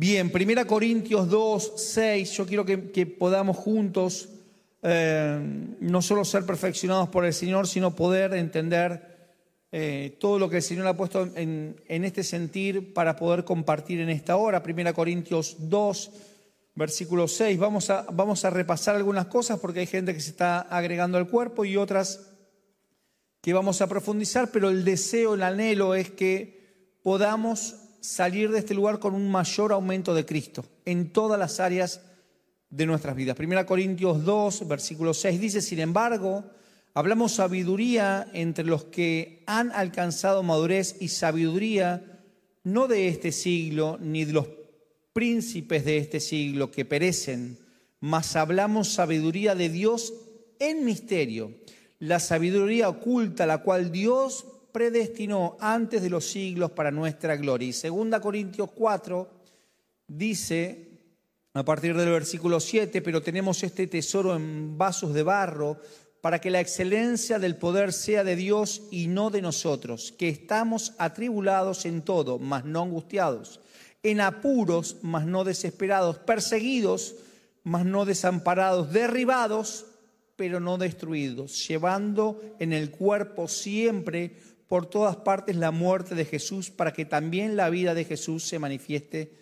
Bien, 1 Corintios 2, 6, yo quiero que, podamos juntos eh, no solo ser perfeccionados por el Señor, sino poder entender eh, todo lo que el Señor ha puesto en, en, este sentir para poder compartir en esta hora. 1 Corintios 2, versículo 6. Vamos a, vamos a repasar algunas cosas porque hay gente que se está agregando al cuerpo y otras que vamos a profundizar, pero el deseo, el anhelo es que podamos salir de este lugar con un mayor aumento de Cristo en todas las áreas de nuestras vidas. Primera Corintios 2, versículo 6 dice, sin embargo, hablamos sabiduría entre los que han alcanzado madurez y sabiduría no de este siglo ni de los príncipes de este siglo que perecen, mas hablamos sabiduría de Dios en misterio, la sabiduría oculta, la cual Dios predestinó antes de los siglos para nuestra gloria. Y segunda Corintios 4 dice, a partir del versículo 7, pero tenemos este tesoro en vasos de barro para que la excelencia del poder sea de Dios y no de nosotros, que estamos atribulados en todo, mas no angustiados, en apuros, mas no desesperados, perseguidos, mas no desamparados, derribados, pero no destruidos, llevando en el cuerpo siempre por todas partes la muerte de Jesús, para que también la vida de Jesús se manifieste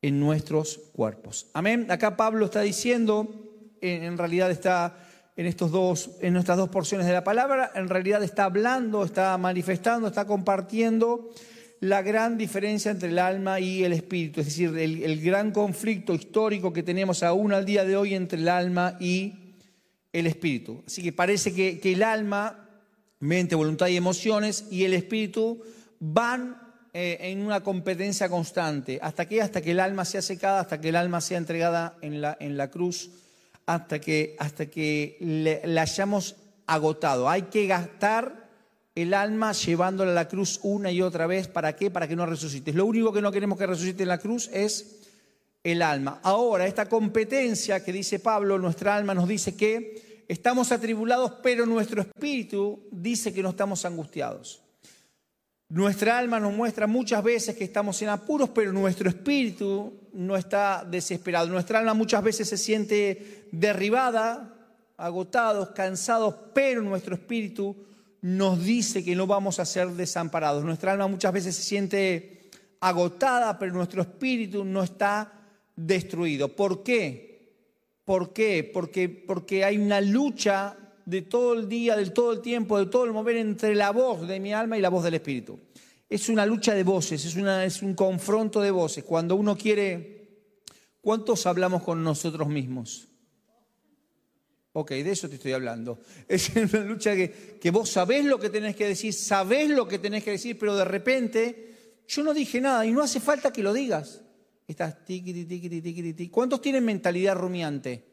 en nuestros cuerpos. Amén. Acá Pablo está diciendo, en realidad está en, estos dos, en dos porciones de la palabra, en realidad está hablando, está manifestando, está compartiendo la gran diferencia entre el alma y el espíritu, es decir, el, gran conflicto histórico que tenemos aún al día de hoy entre el alma y el espíritu. Así que parece que el alma, mente, voluntad y emociones, y el espíritu van eh, en una competencia constante. ¿Hasta qué? Hasta que el alma sea secada, hasta que el alma sea entregada en la, en la cruz, hasta que, hasta que la hayamos agotado. Hay que gastar el alma llevándola a la cruz una y otra vez. ¿Para qué? Para que no resucite. Lo único que no queremos que resucite en la cruz es el alma. Ahora, esta competencia que dice Pablo, nuestra alma nos dice que estamos atribulados, pero nuestro espíritu dice que no estamos angustiados. Nuestra alma nos muestra muchas veces que estamos en apuros, pero nuestro espíritu no está desesperado. Nuestra alma muchas veces se siente derribada, agotados, cansados, pero nuestro espíritu nos dice que no vamos a ser desamparados. Nuestra alma muchas veces se siente agotada, pero nuestro espíritu no está destruido. ¿Por qué? ¿Por qué? Porque, porque hay una lucha de todo el día, de todo el tiempo, de todo el mover entre la voz de mi alma y la voz del Espíritu. Es una lucha de voces, es, un confronto de voces. Cuando uno quiere, ¿cuántos hablamos con nosotros mismos? Ok, de eso te estoy hablando. Es una lucha que, que vos sabés lo que tenés que decir, sabés lo que tenés que decir, pero de repente yo no dije nada y no hace falta que lo digas. Estás tiqui, tiqui, tiqui, tiqui. ¿Cuántos tienen mentalidad rumiante?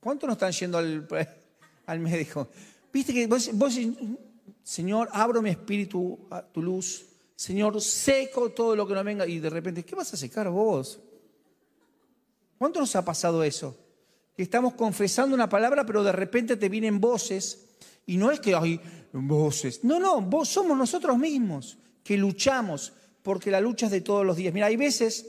¿Cuántos no están yendo al, al médico? Viste que vos, Señor, abro mi espíritu a tu luz. Señor, seco todo lo que no venga. Y de repente, ¿qué vas a secar vos? ¿Cuánto nos ha pasado eso? Que estamos confesando una palabra, pero de repente te vienen voces. Y no es que hay voces. No, no, vos somos nosotros mismos que luchamos, porque la lucha es de todos los días. Mira, hay veces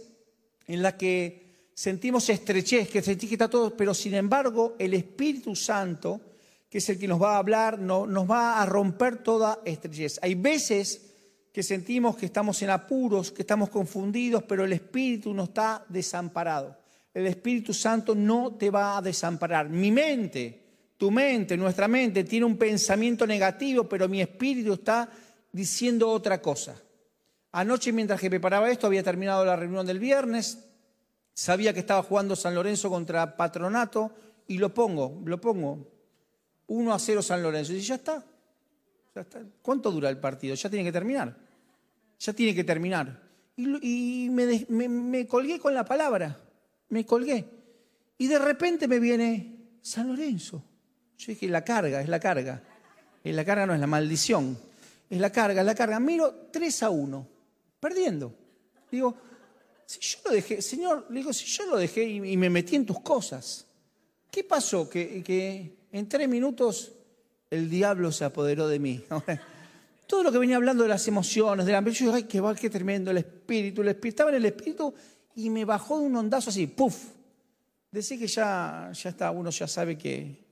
en las que sentimos estrechez, que sentí que está todo, pero sin embargo el Espíritu Santo, que es el que nos va a hablar, no, nos va a romper toda estrechez. Hay veces que sentimos que estamos en apuros, que estamos confundidos, pero el Espíritu no está desamparado. El Espíritu Santo no te va a desamparar. Mi mente, tu mente, nuestra mente tiene un pensamiento negativo, pero mi espíritu está diciendo otra cosa. Anoche mientras que preparaba esto, había terminado la reunión del viernes, Sabía que estaba jugando San Lorenzo contra Patronato y lo pongo, lo pongo. 1 a 0 San Lorenzo. Y ya está. ya está. ¿Cuánto dura el partido? Ya tiene que terminar. Ya tiene que terminar. Y, me, me colgué con la palabra. Me colgué. Y de repente me viene San Lorenzo. Yo dije, la carga, es la carga. Es la carga no es la maldición. Es la carga, es la carga. Miro 3 a 1. Perdiendo. Digo, si yo lo dejé, Señor, le digo, si yo lo dejé y, me metí en tus cosas, ¿qué pasó? Que, en tres minutos el diablo se apoderó de mí. todo lo que venía hablando de las emociones, del hambre, yo ay, qué, qué tremendo, el espíritu, el espíritu, estaba en el espíritu y me bajó de un ondazo así, ¡puf! Decir que ya, ya está, uno ya sabe que,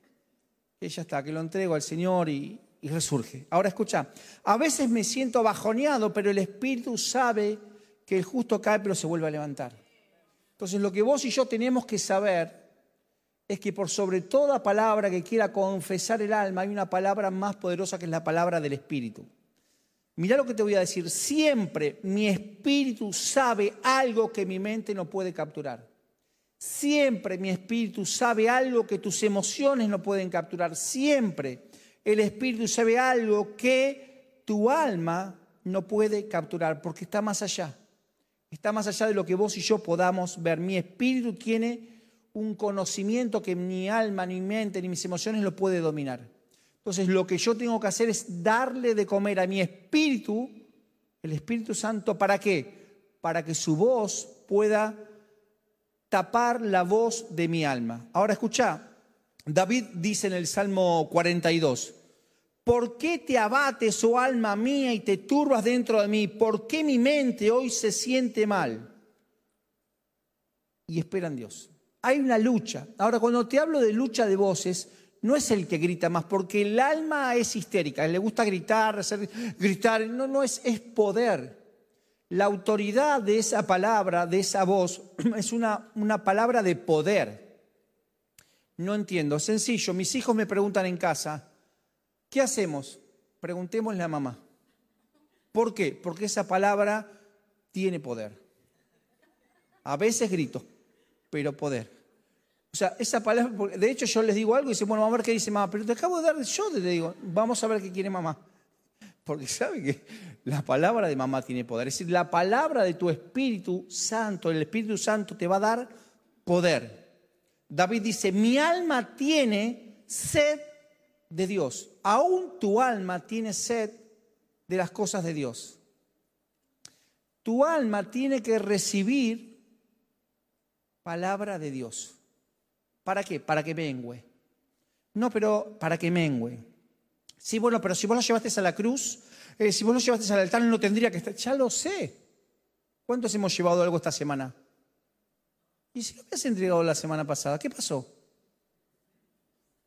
que ya está, que lo entrego al Señor y, y resurge. Ahora escucha, a veces me siento bajoneado, pero el Espíritu sabe que el justo cae, pero se vuelve a levantar. Entonces lo que vos y yo tenemos que saber es que por sobre toda palabra que quiera confesar el alma, hay una palabra más poderosa que es la palabra del Espíritu. Mira lo que te voy a decir, siempre mi espíritu sabe algo que mi mente no puede capturar. Siempre mi espíritu sabe algo que tus emociones no pueden capturar. Siempre el Espíritu sabe algo que tu alma no puede capturar, porque está más allá. Está más allá de lo que vos y yo podamos ver. Mi espíritu tiene un conocimiento que ni alma, ni mente, ni mis emociones lo puede dominar. Entonces lo que yo tengo que hacer es darle de comer a mi espíritu, el Espíritu Santo, ¿para qué? Para que su voz pueda tapar la voz de mi alma. Ahora escucha, David dice en el Salmo 42, ¿por qué te abates, oh alma mía, y te turbas dentro de mí? ¿Por qué mi mente hoy se siente mal? Y espera en Dios. Hay una lucha. Ahora, cuando te hablo de lucha de voces, no es el que grita más, porque el alma es histérica, le gusta gritar, gritar, no, no es, es poder. La autoridad de esa palabra, de esa voz, es una, una palabra de poder. No entiendo. Sencillo, mis hijos me preguntan en casa, ¿qué hacemos? Preguntémosle a mamá. ¿Por qué? Porque esa palabra tiene poder. A veces grito, pero poder. O sea, esa palabra, de hecho yo les digo algo y dicen, bueno, vamos a ver qué dice mamá, pero te acabo de dar, yo te digo, vamos a ver qué quiere mamá. Porque sabe que la palabra de mamá tiene poder. Es decir, la palabra de tu Espíritu Santo, el Espíritu Santo te va a dar poder. David dice, mi alma tiene sed de Dios. Aún tu alma tiene sed de las cosas de Dios. Tu alma tiene que recibir palabra de Dios. ¿Para qué? Para que mengüe. No, pero para que mengüe. Sí, bueno, pero si vos lo llevaste a la cruz, eh, si vos lo llevaste al altar, no tendría que estar. Ya lo sé. ¿Cuántos hemos llevado algo esta semana? ¿Y si lo habías entregado la semana pasada? ¿Qué pasó?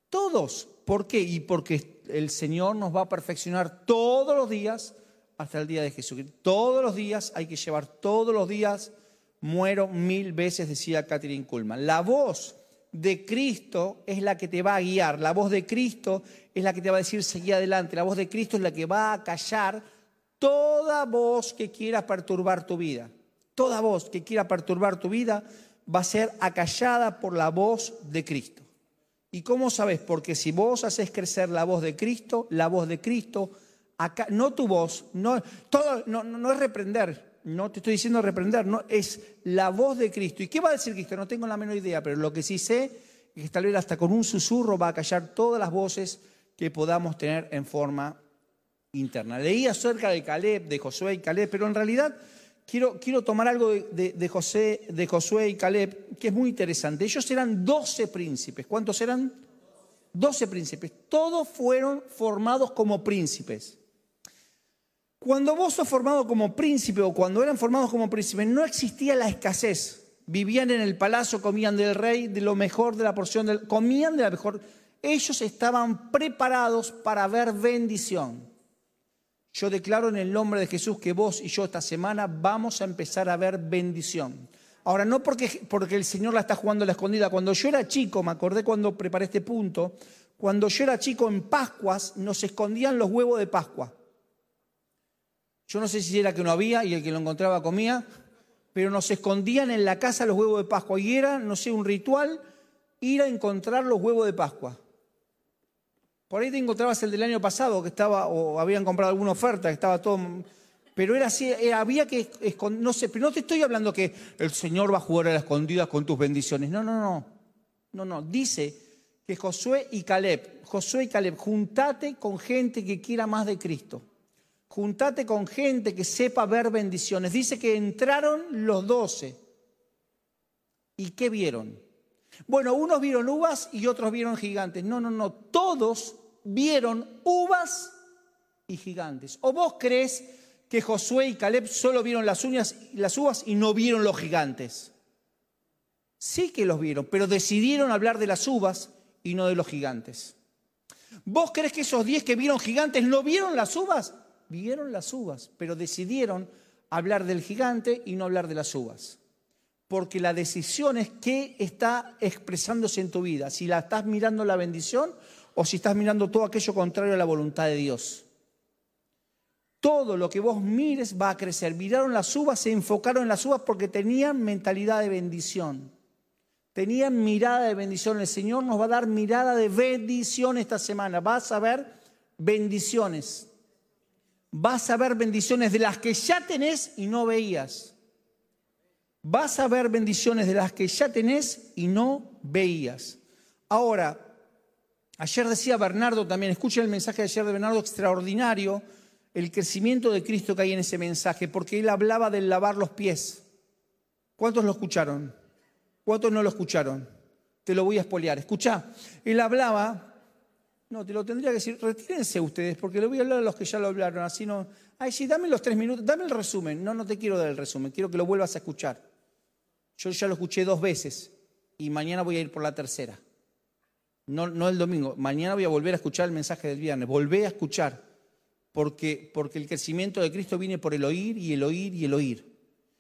Todos. ¿Por qué? Y porque el Señor nos va a perfeccionar todos los días hasta el día de Jesucristo. Todos los días hay que llevar, todos los días muero mil veces, decía Catherine Kuhlman. La voz de Cristo es la que te va a guiar, la voz de Cristo es la que te va a decir seguí adelante, la voz de Cristo es la que va a callar toda voz que quiera perturbar tu vida. Toda voz que quiera perturbar tu vida va a ser acallada por la voz de Cristo. ¿Y cómo sabes? Porque si vos haces crecer la voz de Cristo, la voz de Cristo, acá, no tu voz, no, todo, no, no es reprender, no te estoy diciendo reprender, no, es la voz de Cristo. ¿Y qué va a decir Cristo? No tengo la menor idea, pero lo que sí sé es que tal vez hasta con un susurro va a callar todas las voces que podamos tener en forma interna. Leí acerca de Caleb, de Josué y Caleb, pero en realidad quiero, tomar algo de, José, de Josué y Caleb, que es muy interesante. Ellos eran doce príncipes. ¿Cuántos eran? Doce príncipes. Todos fueron formados como príncipes. Cuando vos sos formado como príncipe o cuando eran formados como príncipes, no existía la escasez. Vivían en el palacio, comían del rey, de lo mejor de la porción, comían de la mejor. Ellos estaban preparados para ver bendición. Yo declaro en el nombre de Jesús que vos y yo esta semana vamos a empezar a ver bendición. Ahora, no porque, porque el Señor la está jugando a la escondida. Cuando yo era chico, me acordé cuando preparé este punto, cuando yo era chico en Pascuas nos escondían los huevos de Pascua. Yo no sé si era que no había y el que lo encontraba comía, pero nos escondían en la casa los huevos de Pascua y era, no sé, un ritual ir a encontrar los huevos de Pascua. Por ahí te encontrabas el del año pasado, que estaba, o habían comprado alguna oferta, que estaba todo. Pero era así, eh, había que esconder, no sé, pero no te estoy hablando que el Señor va a jugar a las escondidas con tus bendiciones. No, no, no. No, no. Dice que Josué y Caleb, Josué y Caleb, juntate con gente que quiera más de Cristo. Juntate con gente que sepa ver bendiciones. Dice que entraron los doce. ¿Y qué vieron? Bueno, unos vieron uvas y otros vieron gigantes. No, no, no. Todos vieron uvas y gigantes. ¿O vos crees que Josué y Caleb solo vieron las, uñas, las uvas y no vieron los gigantes? Sí que los vieron, pero decidieron hablar de las uvas y no de los gigantes. ¿Vos crees que esos diez que vieron gigantes no vieron las uvas? Vieron las uvas, pero decidieron hablar del gigante y no hablar de las uvas. Porque la decisión es qué está expresándose en tu vida, si la estás mirando la bendición o si estás mirando todo aquello contrario a la voluntad de Dios. Todo lo que vos mires va a crecer. Miraron las uvas, se enfocaron en las uvas porque tenían mentalidad de bendición. Tenían mirada de bendición. El Señor nos va a dar mirada de bendición esta semana. Vas a ver bendiciones. Vas a ver bendiciones de las que ya tenés y no veías. Vas a ver bendiciones de las que ya tenés y no veías. Ahora, ayer decía Bernardo también, escuchen el mensaje de ayer de Bernardo, extraordinario, el crecimiento de Cristo que hay en ese mensaje, porque él hablaba del lavar los pies. ¿Cuántos lo escucharon? ¿Cuántos no lo escucharon? Te lo voy a espolear. Escucha, él hablaba no, te lo tendría que decir, retírense ustedes, porque le voy a hablar a los que ya lo hablaron, así no. Ay, sí, dame los tres minutos, dame el resumen. No, no te quiero dar el resumen, quiero que lo vuelvas a escuchar. Yo ya lo escuché dos veces y mañana voy a ir por la tercera. No, no el domingo, mañana voy a volver a escuchar el mensaje del viernes. Volvé a escuchar, porque, porque el crecimiento de Cristo viene por el oír y el oír y el oír.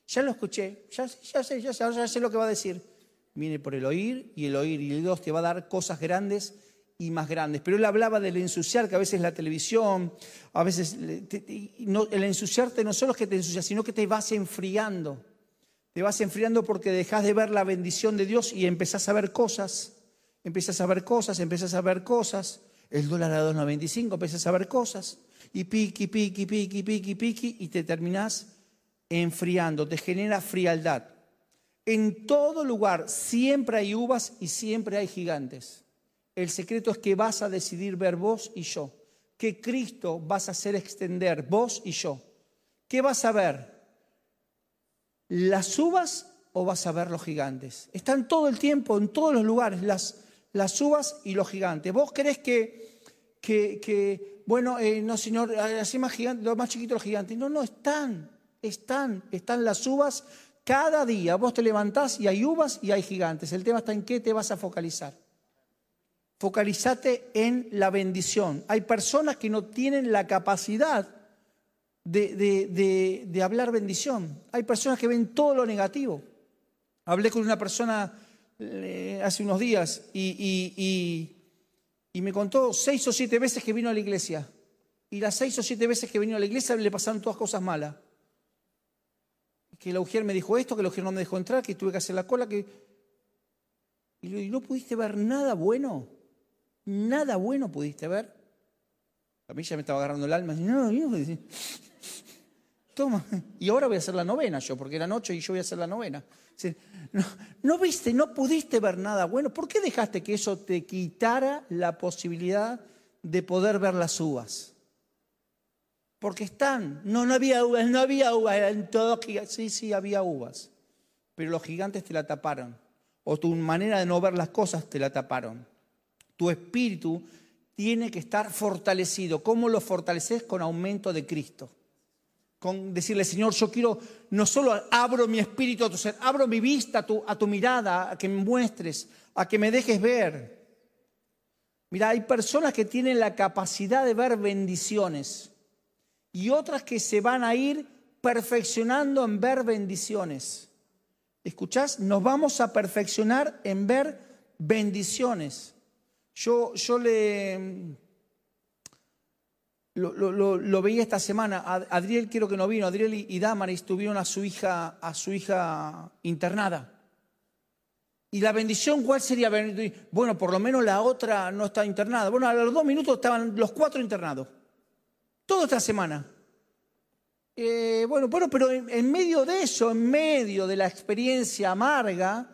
Ya lo escuché, ya, ya sé, ya sé, ya sé lo que va a decir. Viene por el oír y el oír y Dios te va a dar cosas grandes y más grandes. Pero él hablaba del ensuciar, que a veces la televisión, a veces el ensuciarte no solo es que te ensucias, sino que te vas enfriando. Te vas enfriando porque dejas de ver la bendición de Dios y empezás a ver cosas, empiezas a ver cosas, empiezas a ver cosas. El dólar a 2.95, empiezas a ver cosas. Y piqui, piqui, piqui, piqui, piqui, y te terminás enfriando, te genera frialdad. En todo lugar siempre hay uvas y siempre hay gigantes. El secreto es que vas a decidir ver vos y yo. Que Cristo vas a hacer extender vos y yo. ¿Qué vas a ver? ¿Las uvas o vas a ver los gigantes? Están todo el tiempo, en todos los lugares, las, las uvas y los gigantes. ¿Vos crees que, que, bueno, eh, no señor, así más gigante, lo más chiquito los gigantes? No, no, están, están, están las uvas cada día. Vos te levantás y hay uvas y hay gigantes. El tema está en qué te vas a focalizar. Focalízate en la bendición. Hay personas que no tienen la capacidad de, hablar bendición. Hay personas que ven todo lo negativo. Hablé con una persona eh, hace unos días y, y, me contó seis o siete veces que vino a la iglesia. Y las seis o siete veces que vino a la iglesia le pasaron todas cosas malas. Que la ujier me dijo esto, que la ujier no me dejó entrar, que tuve que hacer la cola, que... Y no pudiste ver nada bueno nada bueno pudiste ver. A mí ya me estaba agarrando el alma. No, Toma. Y ahora voy a hacer la novena yo, porque era noche y yo voy a hacer la novena. No, viste, no pudiste ver nada bueno. ¿Por qué dejaste que eso te quitara la posibilidad de poder ver las uvas? Porque están. No, no había uvas, no había uvas, en todo. Sí, sí, había uvas. Pero los gigantes te la taparon. O tu manera de no ver las cosas te la taparon. Tu espíritu tiene que estar fortalecido. ¿Cómo lo fortaleces? Con aumento de Cristo. Con decirle, Señor, yo quiero, no solo abro mi espíritu a tu ser, abro mi vista a tu, mirada, a que me muestres, a que me dejes ver. Mira, hay personas que tienen la capacidad de ver bendiciones y otras que se van a ir perfeccionando en ver bendiciones. ¿Escuchás? Nos vamos a perfeccionar en ver bendiciones. Yo, le... Lo, veía esta semana. Adriel quiero que no vino. Adriel y, Damaris tuvieron a su hija, internada. Y la bendición, ¿cuál sería? Bueno, por lo menos la otra no está internada. Bueno, a los dos minutos estaban los cuatro internados. Toda esta semana. Eh, bueno, bueno, pero en, medio de eso, en medio de la experiencia amarga,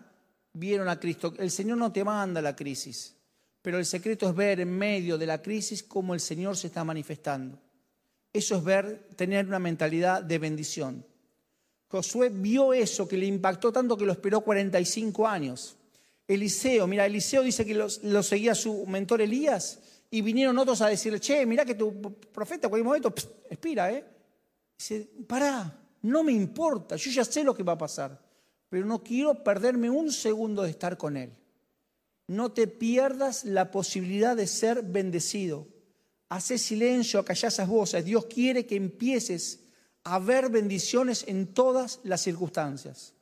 vieron a Cristo. El Señor no te manda la crisis. Pero el secreto es ver en medio de la crisis cómo el Señor se está manifestando. Eso es ver, tener una mentalidad de bendición. Josué vio eso que le impactó tanto que lo esperó 45 años. Eliseo, mira, Eliseo dice que lo, seguía su mentor Elías y vinieron otros a decirle, che, mirá que tu profeta cualquier momento, expira, ¿eh? Dice, pará, no me importa, yo ya sé lo que va a pasar, pero no quiero perderme un segundo de estar con él. No te pierdas la posibilidad de ser bendecido. Hace silencio, acallá esas voces. Dios quiere que empieces a ver bendiciones en todas las circunstancias.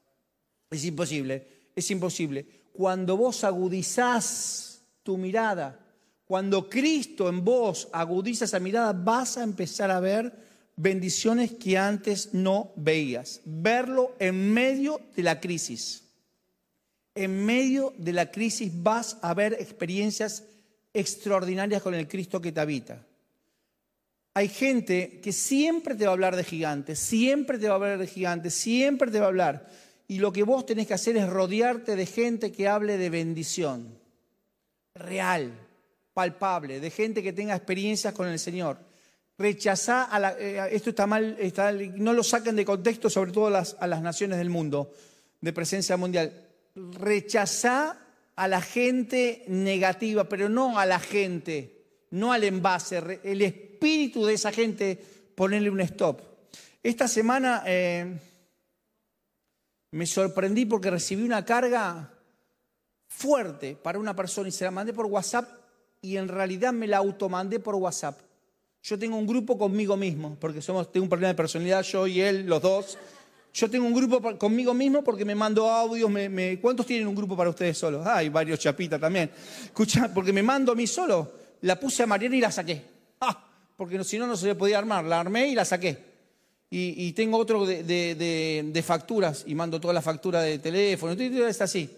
Es imposible, es imposible. Cuando vos agudizás tu mirada, cuando Cristo en vos agudiza esa mirada, vas a empezar a ver bendiciones que antes no veías. Verlo en medio de la crisis. En medio de la crisis vas a ver experiencias extraordinarias con el Cristo que te habita. Hay gente que siempre te va a hablar de gigantes, siempre te va a hablar de gigantes, siempre te va a hablar. Y lo que vos tenés que hacer es rodearte de gente que hable de bendición real palpable, de gente que tenga experiencias con el Señor. Rechazá a la, eh, esto está mal, no lo saquen de contexto, sobre todo a las, a las naciones del mundo de presencia mundial. Rechazá a la gente negativa, pero no a la gente, no al envase, el espíritu de esa gente, ponerle un stop. Esta semana eh, me sorprendí porque recibí una carga fuerte para una persona y se la mandé por WhatsApp y en realidad me la automandé por WhatsApp. Yo tengo un grupo conmigo mismo, porque somos, tengo un problema de personalidad, yo y él, los dos. Yo tengo un grupo conmigo mismo porque me mando audios. ¿Cuántos tienen un grupo para ustedes solos? hay varios chapitas también. Escucha, porque me mando a mí solo. La puse a Mariana y la saqué. Ah, porque si no, no se le podía armar. La armé y la saqué. Y, tengo otro de, facturas y mando toda la factura de teléfono. Está así.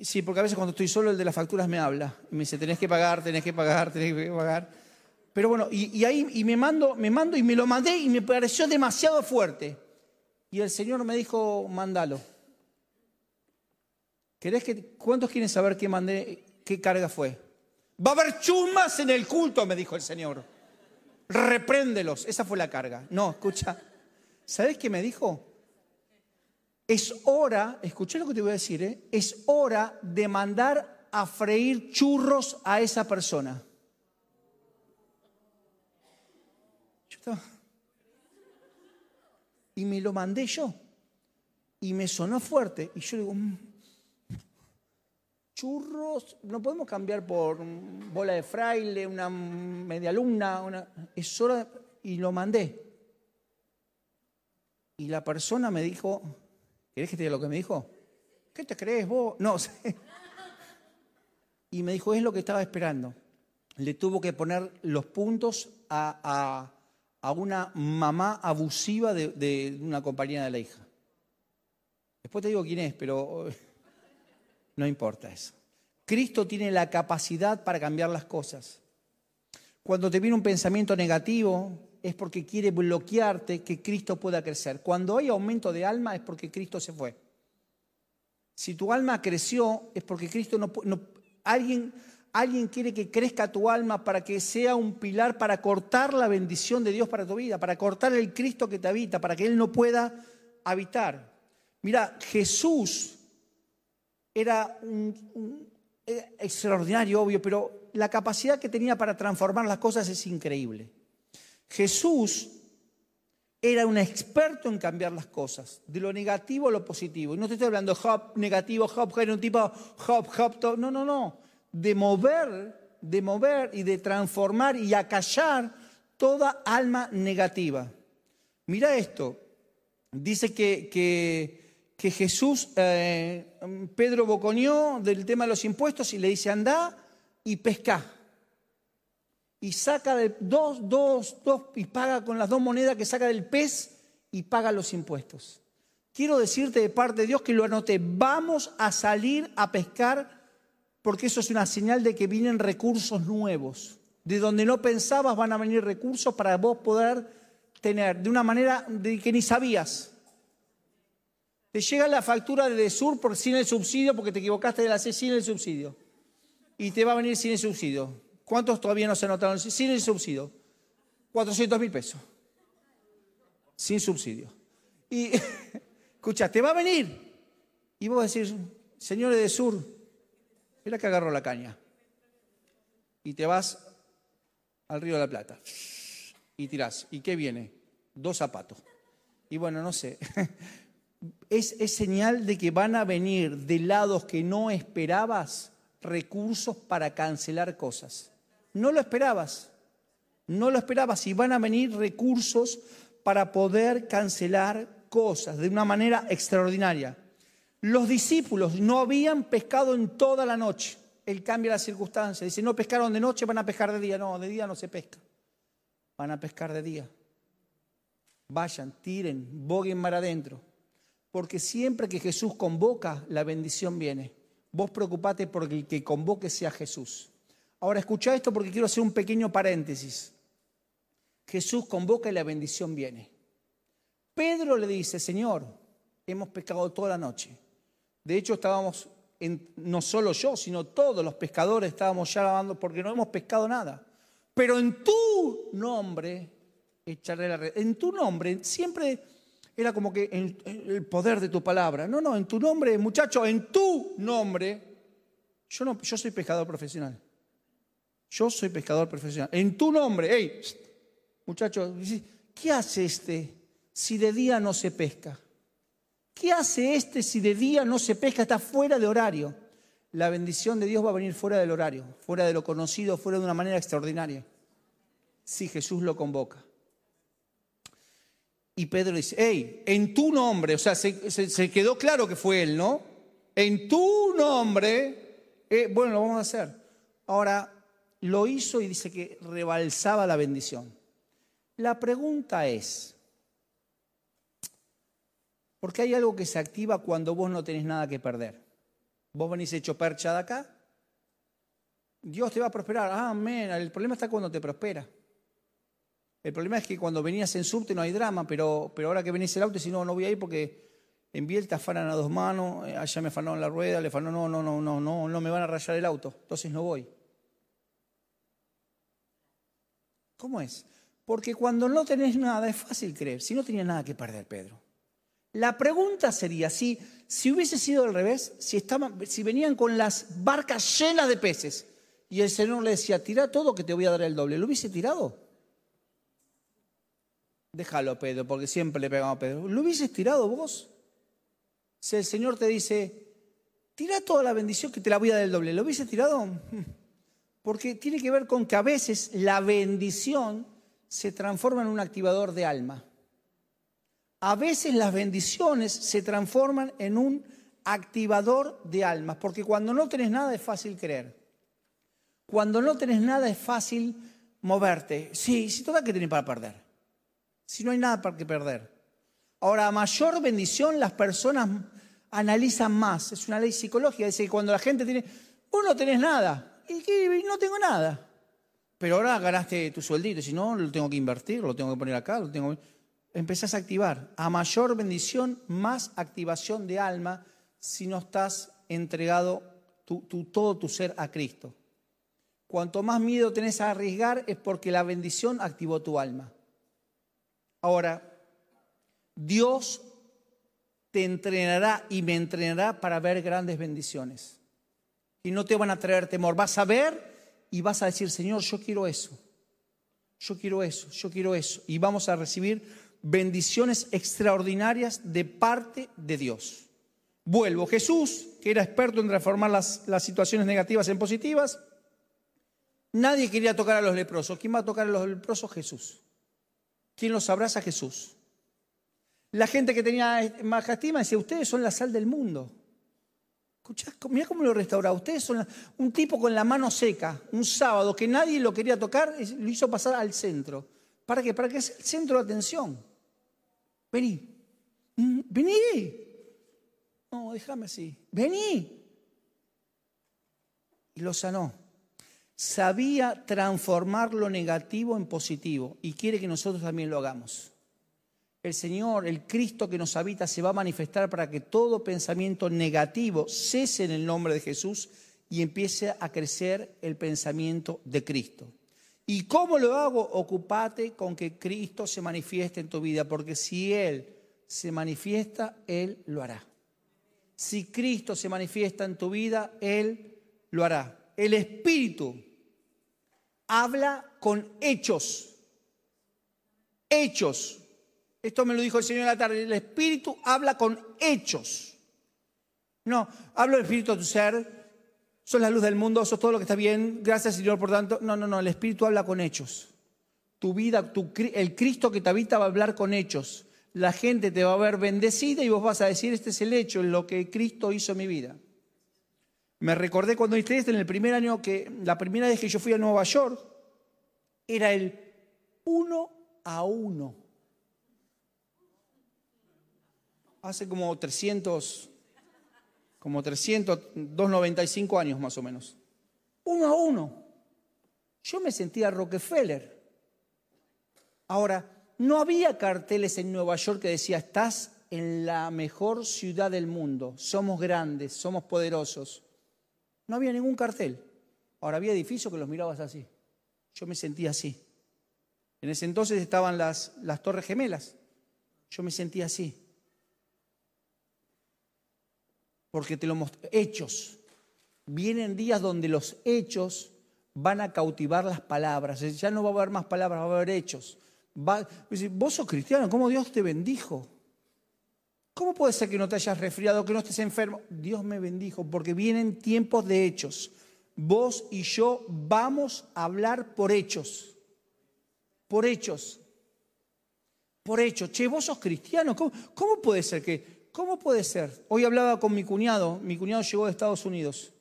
Sí, porque a veces cuando estoy solo el de las facturas me habla. Y me dice, tenés que pagar, tenés que pagar, tenés que pagar. Pero bueno, y, ahí y me mando, me mando y me lo mandé y me pareció demasiado fuerte. Y el Señor me dijo, mándalo. ¿Querés que, ¿Cuántos quieren saber qué mandé, qué carga fue? Va a haber chumas en el culto, me dijo el Señor. Repréndelos. Esa fue la carga. No, escucha. ¿Sabes qué me dijo? Es hora, escuché lo que te voy a decir, ¿eh? es hora de mandar a freír churros a esa persona. Y me lo mandé yo. Y me sonó fuerte. Y yo digo, mm, churros, no podemos cambiar por bola de fraile, una media luna, una... es hora, y lo mandé. Y la persona me dijo, ¿Querés que te diga lo que me dijo? ¿Qué te crees vos? No sé. Y me dijo, es lo que estaba esperando. Le tuvo que poner los puntos a, una mamá abusiva de, una compañía de la hija. Después te digo quién es, pero no importa eso. Cristo tiene la capacidad para cambiar las cosas. Cuando te viene un pensamiento negativo, es porque quiere bloquearte que Cristo pueda crecer. Cuando hay aumento de alma es porque Cristo se fue. Si tu alma creció es porque Cristo no, no alguien alguien quiere que crezca tu alma para que sea un pilar para cortar la bendición de Dios para tu vida, para cortar el Cristo que te habita, para que él no pueda habitar. Mira, Jesús era un, extraordinario, obvio, pero la capacidad que tenía para transformar las cosas es increíble. Jesús era un experto en cambiar las cosas, de lo negativo a lo positivo. Y no te estoy hablando Job negativo, Job era un tipo Job, Job, no, no, no. De mover, de mover y de transformar y acallar toda alma negativa. Mira esto, dice que, que, Jesús, eh, Pedro boconeó del tema de los impuestos y le dice, anda y pesca y saca de dos, dos, dos, y paga con las dos monedas que saca del pez y paga los impuestos. Quiero decirte de parte de Dios que lo anoté, vamos a salir a pescar porque eso es una señal de que vienen recursos nuevos. De donde no pensabas van a venir recursos para vos poder tener de una manera de que ni sabías. Te llega la factura de Sur por sin el subsidio porque te equivocaste de la C sin el subsidio. Y te va a venir sin el subsidio. ¿Cuántos todavía no se anotaron sin el subsidio? 400 mil pesos. Sin subsidio. Y, escucha, te va a venir. Y vos decís, señores de Sur, mira que agarro la caña. Y te vas al Río de la Plata. Y tirás. ¿Y qué viene? Dos zapatos. Y bueno, no sé. Es, es señal de que van a venir de lados que no esperabas recursos para cancelar cosas. No lo esperabas. No lo esperabas. Y van a venir recursos para poder cancelar cosas de una manera extraordinaria. Los discípulos no habían pescado en toda la noche. Él cambia la circunstancia. Dice, no pescaron de noche, van a pescar de día. No, de día no se pesca. Van a pescar de día. Vayan, tiren, boguen mar adentro. Porque siempre que Jesús convoca, la bendición viene. Vos preocupate porque el que convoque sea Jesús. Ahora escucha esto porque quiero hacer un pequeño paréntesis. Jesús convoca y la bendición viene. Pedro le dice, Señor, hemos pescado toda la noche. De hecho, estábamos, en, no solo yo, sino todos los pescadores estábamos ya lavando porque no hemos pescado nada. Pero en tu nombre echaré la red. En tu nombre siempre era como que el poder de tu palabra. No, no, en tu nombre, muchacho, en tu nombre. Yo, no, yo soy pescador profesional. Yo soy pescador profesional. En tu nombre, hey, muchachos, ¿qué hace este si de día no se pesca? ¿Qué hace este si de día no se pesca? Está fuera de horario. La bendición de Dios va a venir fuera del horario, fuera de lo conocido, fuera de una manera extraordinaria. Si Jesús lo convoca. Y Pedro dice, hey, en tu nombre, o sea, se, quedó claro que fue él, ¿no? En tu nombre, eh, bueno, lo vamos a hacer. Ahora, lo hizo y dice que rebalsaba la bendición. La pregunta es, porque hay algo que se activa cuando vos no tenés nada que perder. Vos venís hecho percha de acá, Dios te va a prosperar. Amén. El problema está cuando te prospera. El problema es que cuando venías en subte no hay drama, pero, pero ahora que venís el auto, si no, no voy a ir porque en Biel te afanan a dos manos, eh, allá me afanaron la rueda, le afanó, no, no, no, no, no, no me van a rayar el auto, entonces no voy. ¿Cómo es? Porque cuando no tenés nada es fácil creer, si no tenía nada que perder, Pedro. La pregunta sería, si, si hubiese sido al revés, si, estaban, si venían con las barcas llenas de peces y el Señor le decía, tira todo que te voy a dar el doble, ¿lo hubiese tirado? Déjalo, Pedro, porque siempre le pegamos a Pedro. ¿Lo hubieses tirado vos? Si el Señor te dice, tira toda la bendición que te la voy a dar el doble, ¿lo hubieses tirado? Porque tiene que ver con que a veces la bendición se transforma en un activador de alma. A veces las bendiciones se transforman en un activador de almas, porque cuando no tenés nada es fácil creer. Cuando no tenés nada es fácil moverte. Sí, sí, toda que tenés para perder si no hay nada para que perder. Ahora, a mayor bendición las personas analizan más. Es una ley psicológica. Dice que cuando la gente tiene, vos no tenés nada, y que no tengo nada. Pero ahora ganaste tu sueldito, si no, lo tengo que invertir, lo tengo que poner acá, lo tengo Empezás a activar. A mayor bendición, más activación de alma si no estás entregado todo tu ser a Cristo. Cuanto más miedo tenés a arriesgar es porque la bendición activó tu alma. Ahora, Dios te entrenará y me entrenará para ver grandes bendiciones. Y no te van a traer temor. Vas a ver y vas a decir, Señor, yo quiero eso. Yo quiero eso, yo quiero eso. Y vamos a recibir bendiciones extraordinarias de parte de Dios. Vuelvo. Jesús, que era experto en transformar las, situaciones negativas en positivas, nadie quería tocar a los leprosos. ¿Quién va a tocar a los leprosos? Jesús. ¿Quién los abraza? Jesús. La gente que tenía más estima decía, ustedes son la sal del mundo. Escuchá, mira cómo lo restauraba. Ustedes son un tipo con la mano seca, un sábado que nadie lo quería tocar, lo hizo pasar al centro. ¿Para qué? Para que sea el centro de atención. Vení. Mm, vení. No, déjame así. Vení. Y lo sanó sabía transformar lo negativo en positivo y quiere que nosotros también lo hagamos. El Señor, el Cristo que nos habita, se va a manifestar para que todo pensamiento negativo cese en el nombre de Jesús y empiece a crecer el pensamiento de Cristo. ¿Y cómo lo hago? Ocupate con que Cristo se manifieste en tu vida, porque si Él se manifiesta, Él lo hará. Si Cristo se manifiesta en tu vida, Él lo hará. El Espíritu habla con hechos. Hechos. Esto me lo dijo el Señor en la tarde. El Espíritu habla con hechos. No, hablo del Espíritu de tu ser. Sos la luz del mundo, sos todo lo que está bien. Gracias, Señor, por tanto. No, no, no. El Espíritu habla con hechos. Tu vida, el Cristo que te habita va a hablar con hechos. La gente te va a ver bendecida y vos vas a decir, este es el hecho, en lo que Cristo hizo en mi vida. Me recordé cuando hice en el primer año que, la primera vez que yo fui a Nueva York, era el uno a uno. Hace como 300, como 300, 295 años más o menos. Uno a uno. Yo me sentía Rockefeller. Ahora, no había carteles en Nueva York que decía, estás en la mejor ciudad del mundo, somos grandes, somos poderosos. No había ningún cartel. Ahora había edificios que los mirabas así. Yo me sentía así. En ese entonces estaban las, las torres gemelas. Yo me sentía así. Porque te lo mostré. Hechos. Vienen días donde los hechos van a cautivar las palabras. Ya no va a haber más palabras, va a haber hechos. vos sos cristiano, ¿cómo Dios te bendijo? ¿Cómo puede ser que no te hayas resfriado, que no estés enfermo? Dios me bendijo, porque vienen tiempos de hechos. Vos y yo vamos a hablar por hechos. Por hechos. Por hechos. Che, vos sos cristiano. ¿Cómo, puede ser que.? ¿Cómo puede ser? Hoy hablaba con mi cuñado. Mi cuñado llegó de Estados Unidos.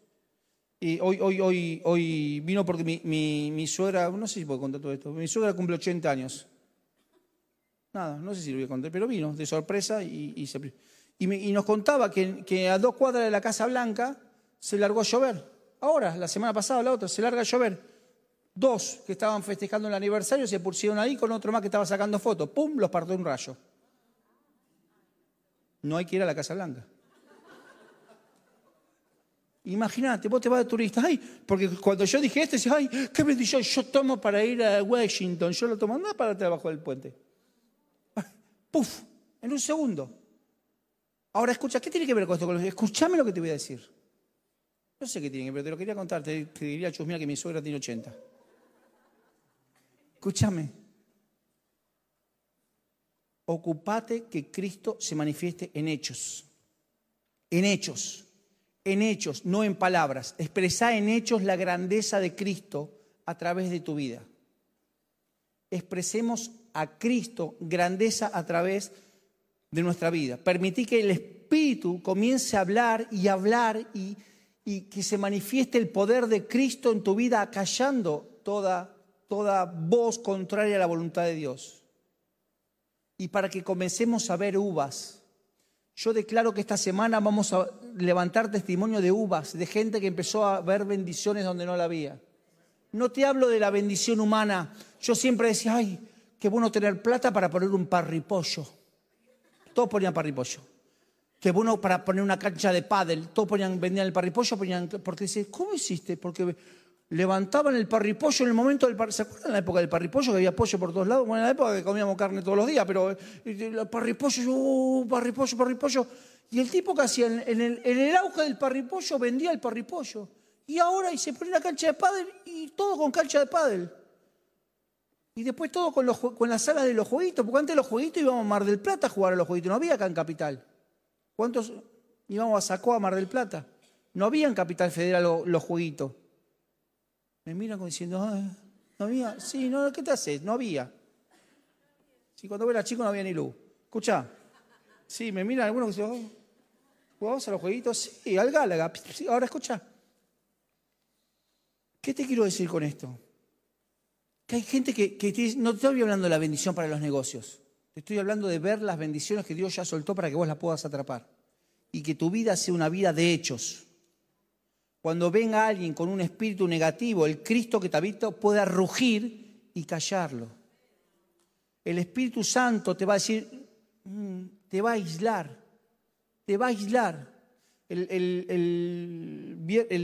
Y hoy, vino porque mi, suegra. No sé si puedo contar todo esto. Mi suegra cumple 80 años. Nada, no sé si lo voy a contar, pero vino de sorpresa y, y, nos contaba que, a dos cuadras de la Casa Blanca se largó a llover. Ahora, la semana pasada, la otra, se larga a llover. Dos que estaban festejando el aniversario se pusieron ahí con otro más que estaba sacando fotos. ¡Pum! Los partió un rayo. No hay que ir a la Casa Blanca. Imagínate, vos te vas de turista, ay, porque cuando yo dije esto, decía, ay, qué bendición, yo tomo para ir a Washington, yo lo tomo, no para debajo del puente. ¡Puf! En un segundo. Ahora escucha, ¿qué tiene que ver con esto? Escúchame lo que te voy a decir. No sé qué tiene que ver, te lo quería contar. Te, diría, Chusmía, que mi suegra tiene 80. Escúchame. Ocupate que Cristo se manifieste en hechos. En hechos. En hechos, no en palabras. Expresá en hechos la grandeza de Cristo a través de tu vida. Expresemos a Cristo grandeza a través de nuestra vida. Permití que el Espíritu comience a hablar y hablar y, y que se manifieste el poder de Cristo en tu vida, acallando toda, toda voz contraria a la voluntad de Dios. Y para que comencemos a ver uvas. Yo declaro que esta semana vamos a levantar testimonio de uvas, de gente que empezó a ver bendiciones donde no la había. No te hablo de la bendición humana. Yo siempre decía, ay, qué bueno tener plata para poner un parripollo. Todos ponían parripollo. Qué bueno para poner una cancha de pádel. Todos ponían, vendían el parripollo, ponían, porque dice, ¿cómo hiciste? Porque levantaban el parripollo en el momento del parripollo. ¿Se acuerdan la época del parripollo que había pollo por todos lados? Bueno, en la época que comíamos carne todos los días, pero eh, el parripollo, uh, parripollo, parripollo. Y el tipo que hacía en el, en auge del parripollo vendía el parripollo. Y ahora se pone una cancha de pádel y todo con cancha de pádel. Y después todo con, los, con las salas de los jueguitos, porque antes los jueguitos íbamos a Mar del Plata a jugar a los jueguitos, no había acá en Capital. ¿Cuántos íbamos a Sacó a Mar del Plata? No había en Capital Federal los, jueguitos. Me miran como diciendo, no había. Sí, no, ¿qué te haces? No había. Sí, cuando era chico no había ni luz. Escucha. Sí, me miran algunos que dicen, oh, ¿jugamos a los jueguitos? Sí, al Gálaga. ahora escucha. ¿Qué te quiero decir con esto? Que hay gente que, no te estoy hablando de la bendición para los negocios. Te estoy hablando de ver las bendiciones que Dios ya soltó para que vos las puedas atrapar. Y que tu vida sea una vida de hechos. Cuando venga alguien con un espíritu negativo, el Cristo que te habita pueda rugir y callarlo. El Espíritu Santo te va a decir, mm, te va a aislar, te va a aislar. El,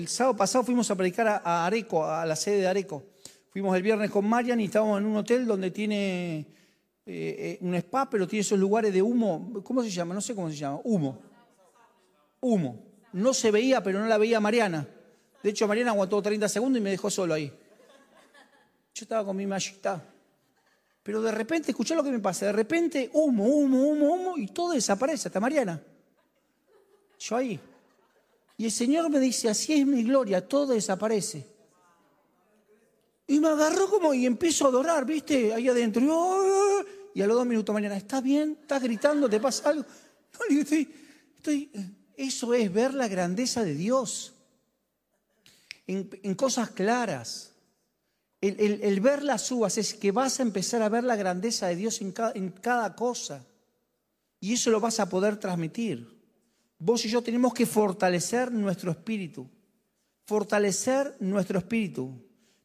sábado pasado fuimos a predicar a Areco, a la sede de Areco. Fuimos el viernes con Marian y estábamos en un hotel donde tiene eh, eh, un spa, pero tiene esos lugares de humo. ¿Cómo se llama? No sé cómo se llama. Humo. Humo. No se veía, pero no la veía Mariana. De hecho, Mariana aguantó 30 segundos y me dejó solo ahí. Yo estaba con mi mallita. Pero de repente, escuchá lo que me pasa, de repente humo, humo, humo, humo, y todo desaparece, hasta Mariana. Yo ahí. Y el Señor me dice, así es mi gloria, todo desaparece. Y me agarró como y empiezo a adorar, ¿viste? Ahí adentro. Y, a los dos minutos mañana, ¿estás bien? ¿Estás gritando? ¿Te pasa algo? No, estoy, estoy, eso es ver la grandeza de Dios en, cosas claras. El, ver las uvas es que vas a empezar a ver la grandeza de Dios en cada, cosa. Y eso lo vas a poder transmitir. Vos y yo tenemos que fortalecer nuestro espíritu. Fortalecer nuestro espíritu.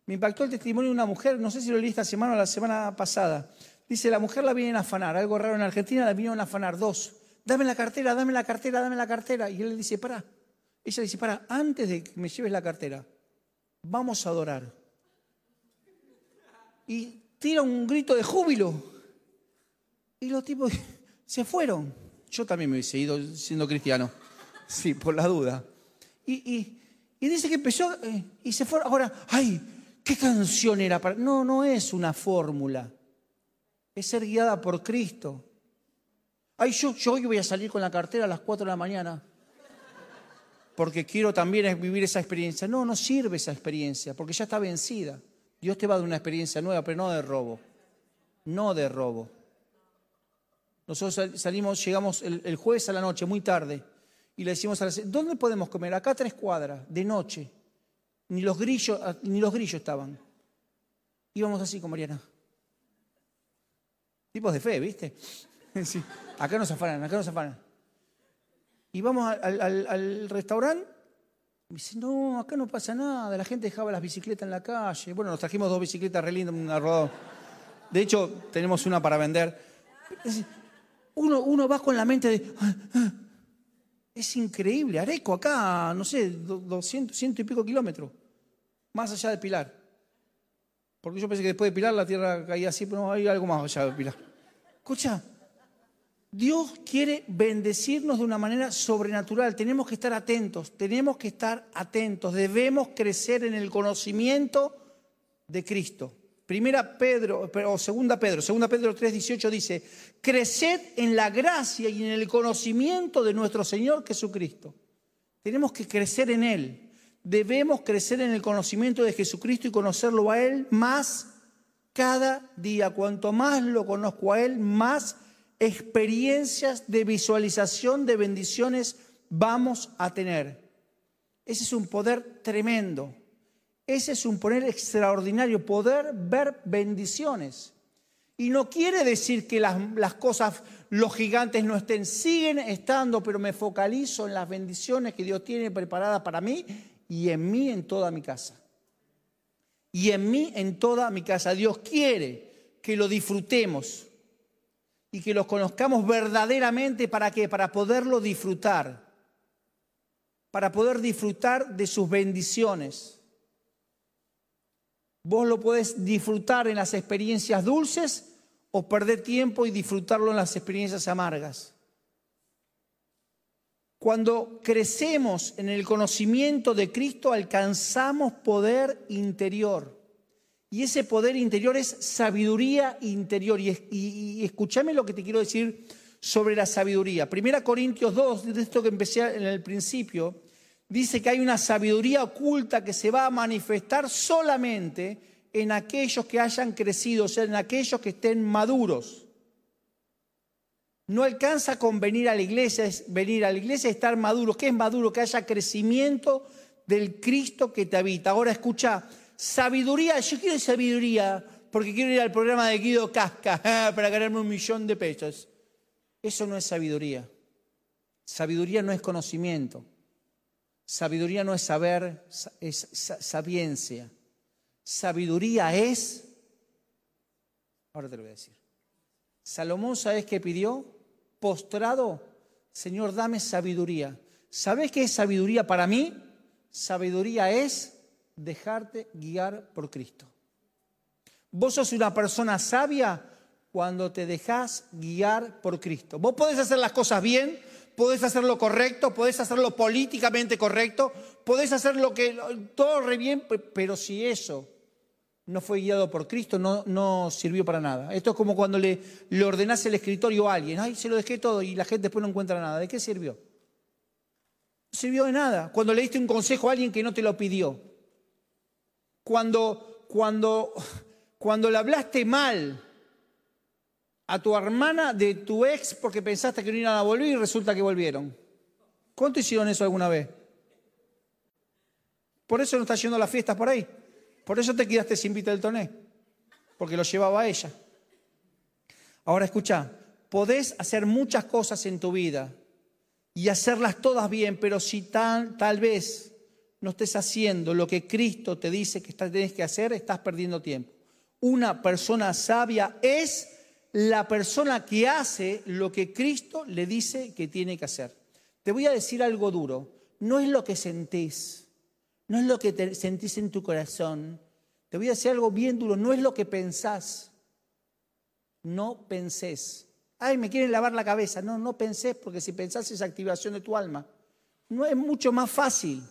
Me impactó el testimonio de una mujer, no sé si lo leí esta semana o la semana pasada. Dice, la mujer la vienen a afanar, algo raro en Argentina, la vinieron a afanar, dos. Dame la cartera, dame la cartera, dame la cartera. Y él le dice, para. Ella dice, para, antes de que me lleves la cartera, vamos a adorar. Y tira un grito de júbilo. Y los tipos se fueron. Yo también me hubiese ido siendo cristiano. Sí, por la duda. Y, dice que empezó eh, y se fue. Ahora, ay, ¿qué canción era para.? No, no es una fórmula. Es ser guiada por Cristo. Ay, yo, yo hoy voy a salir con la cartera a las 4 de la mañana porque quiero también vivir esa experiencia. No, no sirve esa experiencia, porque ya está vencida. Dios te va a dar una experiencia nueva, pero no de robo. No de robo. Nosotros salimos, llegamos el, jueves a la noche, muy tarde, y le decimos a la ¿dónde podemos comer? Acá tres cuadras, de noche. Ni los grillos, ah, ni los grillos estaban. Íbamos así con Mariana. Tipos de fe, ¿viste? Acá nos afanan, acá nos afanan. Y vamos al, restaurante. Me dice, no, acá no pasa nada. La gente dejaba las bicicletas en la calle. Bueno, nos trajimos dos bicicletas re lindas, una rodada. De hecho, tenemos una para vender. Uno, uno va con la mente de. Ah, ah". Es increíble. Areco, acá, no sé, 200, ciento y pico kilómetros. Más allá de Pilar. Porque yo pensé que después de Pilar la tierra caía así, pero no, hay algo más allá de Pilar. Escucha, Dios quiere bendecirnos de una manera sobrenatural. Tenemos que estar atentos, tenemos que estar atentos. Debemos crecer en el conocimiento de Cristo. Primera Pedro, o segunda Pedro, segunda Pedro 3:18 dice, creced en la gracia y en el conocimiento de nuestro Señor Jesucristo. Tenemos que crecer en Él. Debemos crecer en el conocimiento de Jesucristo y conocerlo a Él más cada día. Cuanto más lo conozco a Él, más experiencias de visualización de bendiciones vamos a tener. Ese es un poder tremendo. Ese es un poder extraordinario, poder ver bendiciones. Y no quiere decir que las, cosas, los gigantes no estén, siguen estando, pero me focalizo en las bendiciones que Dios tiene preparadas para mí y en mí en toda mi casa. Y en mí en toda mi casa. Dios quiere que lo disfrutemos y que los conozcamos verdaderamente para qué? Para poderlo disfrutar, para poder disfrutar de sus bendiciones. Vos lo podés disfrutar en las experiencias dulces o perder tiempo y disfrutarlo en las experiencias amargas. Cuando crecemos en el conocimiento de Cristo alcanzamos poder interior. Y ese poder interior es sabiduría interior. Y, escúchame lo que te quiero decir sobre la sabiduría. Primera Corintios 2, de esto que empecé en el principio, dice que hay una sabiduría oculta que se va a manifestar solamente en aquellos que hayan crecido, o sea, en aquellos que estén maduros. No alcanza con venir a la iglesia, es venir a la iglesia y estar maduro. ¿Qué es maduro? Que haya crecimiento del Cristo que te habita. Ahora escucha, Sabiduría, yo quiero sabiduría porque quiero ir al programa de Guido Casca para ganarme un millón de pesos. Eso no es sabiduría. Sabiduría no es conocimiento. Sabiduría no es saber, es sabiencia. Sabiduría es, ahora te lo voy a decir. Salomón, ¿sabes qué pidió? Postrado, Señor, dame sabiduría. ¿Sabes qué es sabiduría para mí? Sabiduría es dejarte guiar por Cristo. Vos sos una persona sabia cuando te dejas guiar por Cristo. Vos podés hacer las cosas bien, podés hacer lo correcto, podés hacerlo políticamente correcto, podés hacer lo que todo re bien, pero si eso no fue guiado por Cristo, no, no sirvió para nada. Esto es como cuando le, le ordenás el escritorio a alguien, ay, se lo dejé todo y la gente después no encuentra nada. ¿De qué sirvió? No sirvió de nada. Cuando le diste un consejo a alguien que no te lo pidió. Cuando, cuando, cuando le hablaste mal a tu hermana de tu ex porque pensaste que no iban a volver y resulta que volvieron. ¿Cuánto hicieron eso alguna vez? Por eso no estás yendo a las fiestas por ahí. Por eso te quedaste sin Vita del Toné, porque lo llevaba a ella. Ahora escucha, podés hacer muchas cosas en tu vida y hacerlas todas bien, pero si tal, tal vez no estés haciendo lo que Cristo te dice que tienes que hacer, estás perdiendo tiempo. Una persona sabia es la persona que hace lo que Cristo le dice que tiene que hacer. Te voy a decir algo duro, no es lo que sentís, no es lo que te sentís en tu corazón. Te voy a decir algo bien duro, no es lo que pensás. No pensés. Ay, me quieren lavar la cabeza. No, no pensés, porque si pensás es activación de tu alma. No es mucho más fácil.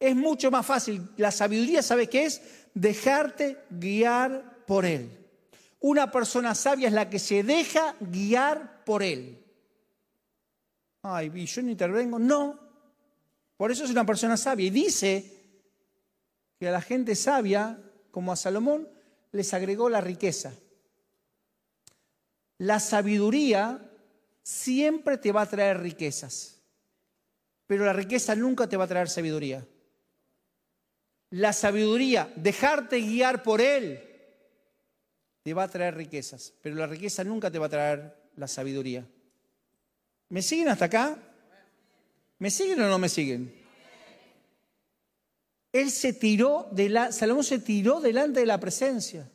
Es mucho más fácil. La sabiduría, ¿sabe qué es? Dejarte guiar por Él. Una persona sabia es la que se deja guiar por Él. Ay, ¿y yo no intervengo? No, por eso es una persona sabia. Y dice que a la gente sabia, como a Salomón, les agregó la riqueza. La sabiduría siempre te va a traer riquezas, pero la riqueza nunca te va a traer sabiduría. La sabiduría, dejarte guiar por Él, te va a traer riquezas, pero la riqueza nunca te va a traer la sabiduría. ¿Me siguen hasta acá? ¿Me siguen o no me siguen? Él se tiró, de la, Salomón se tiró delante de la presencia.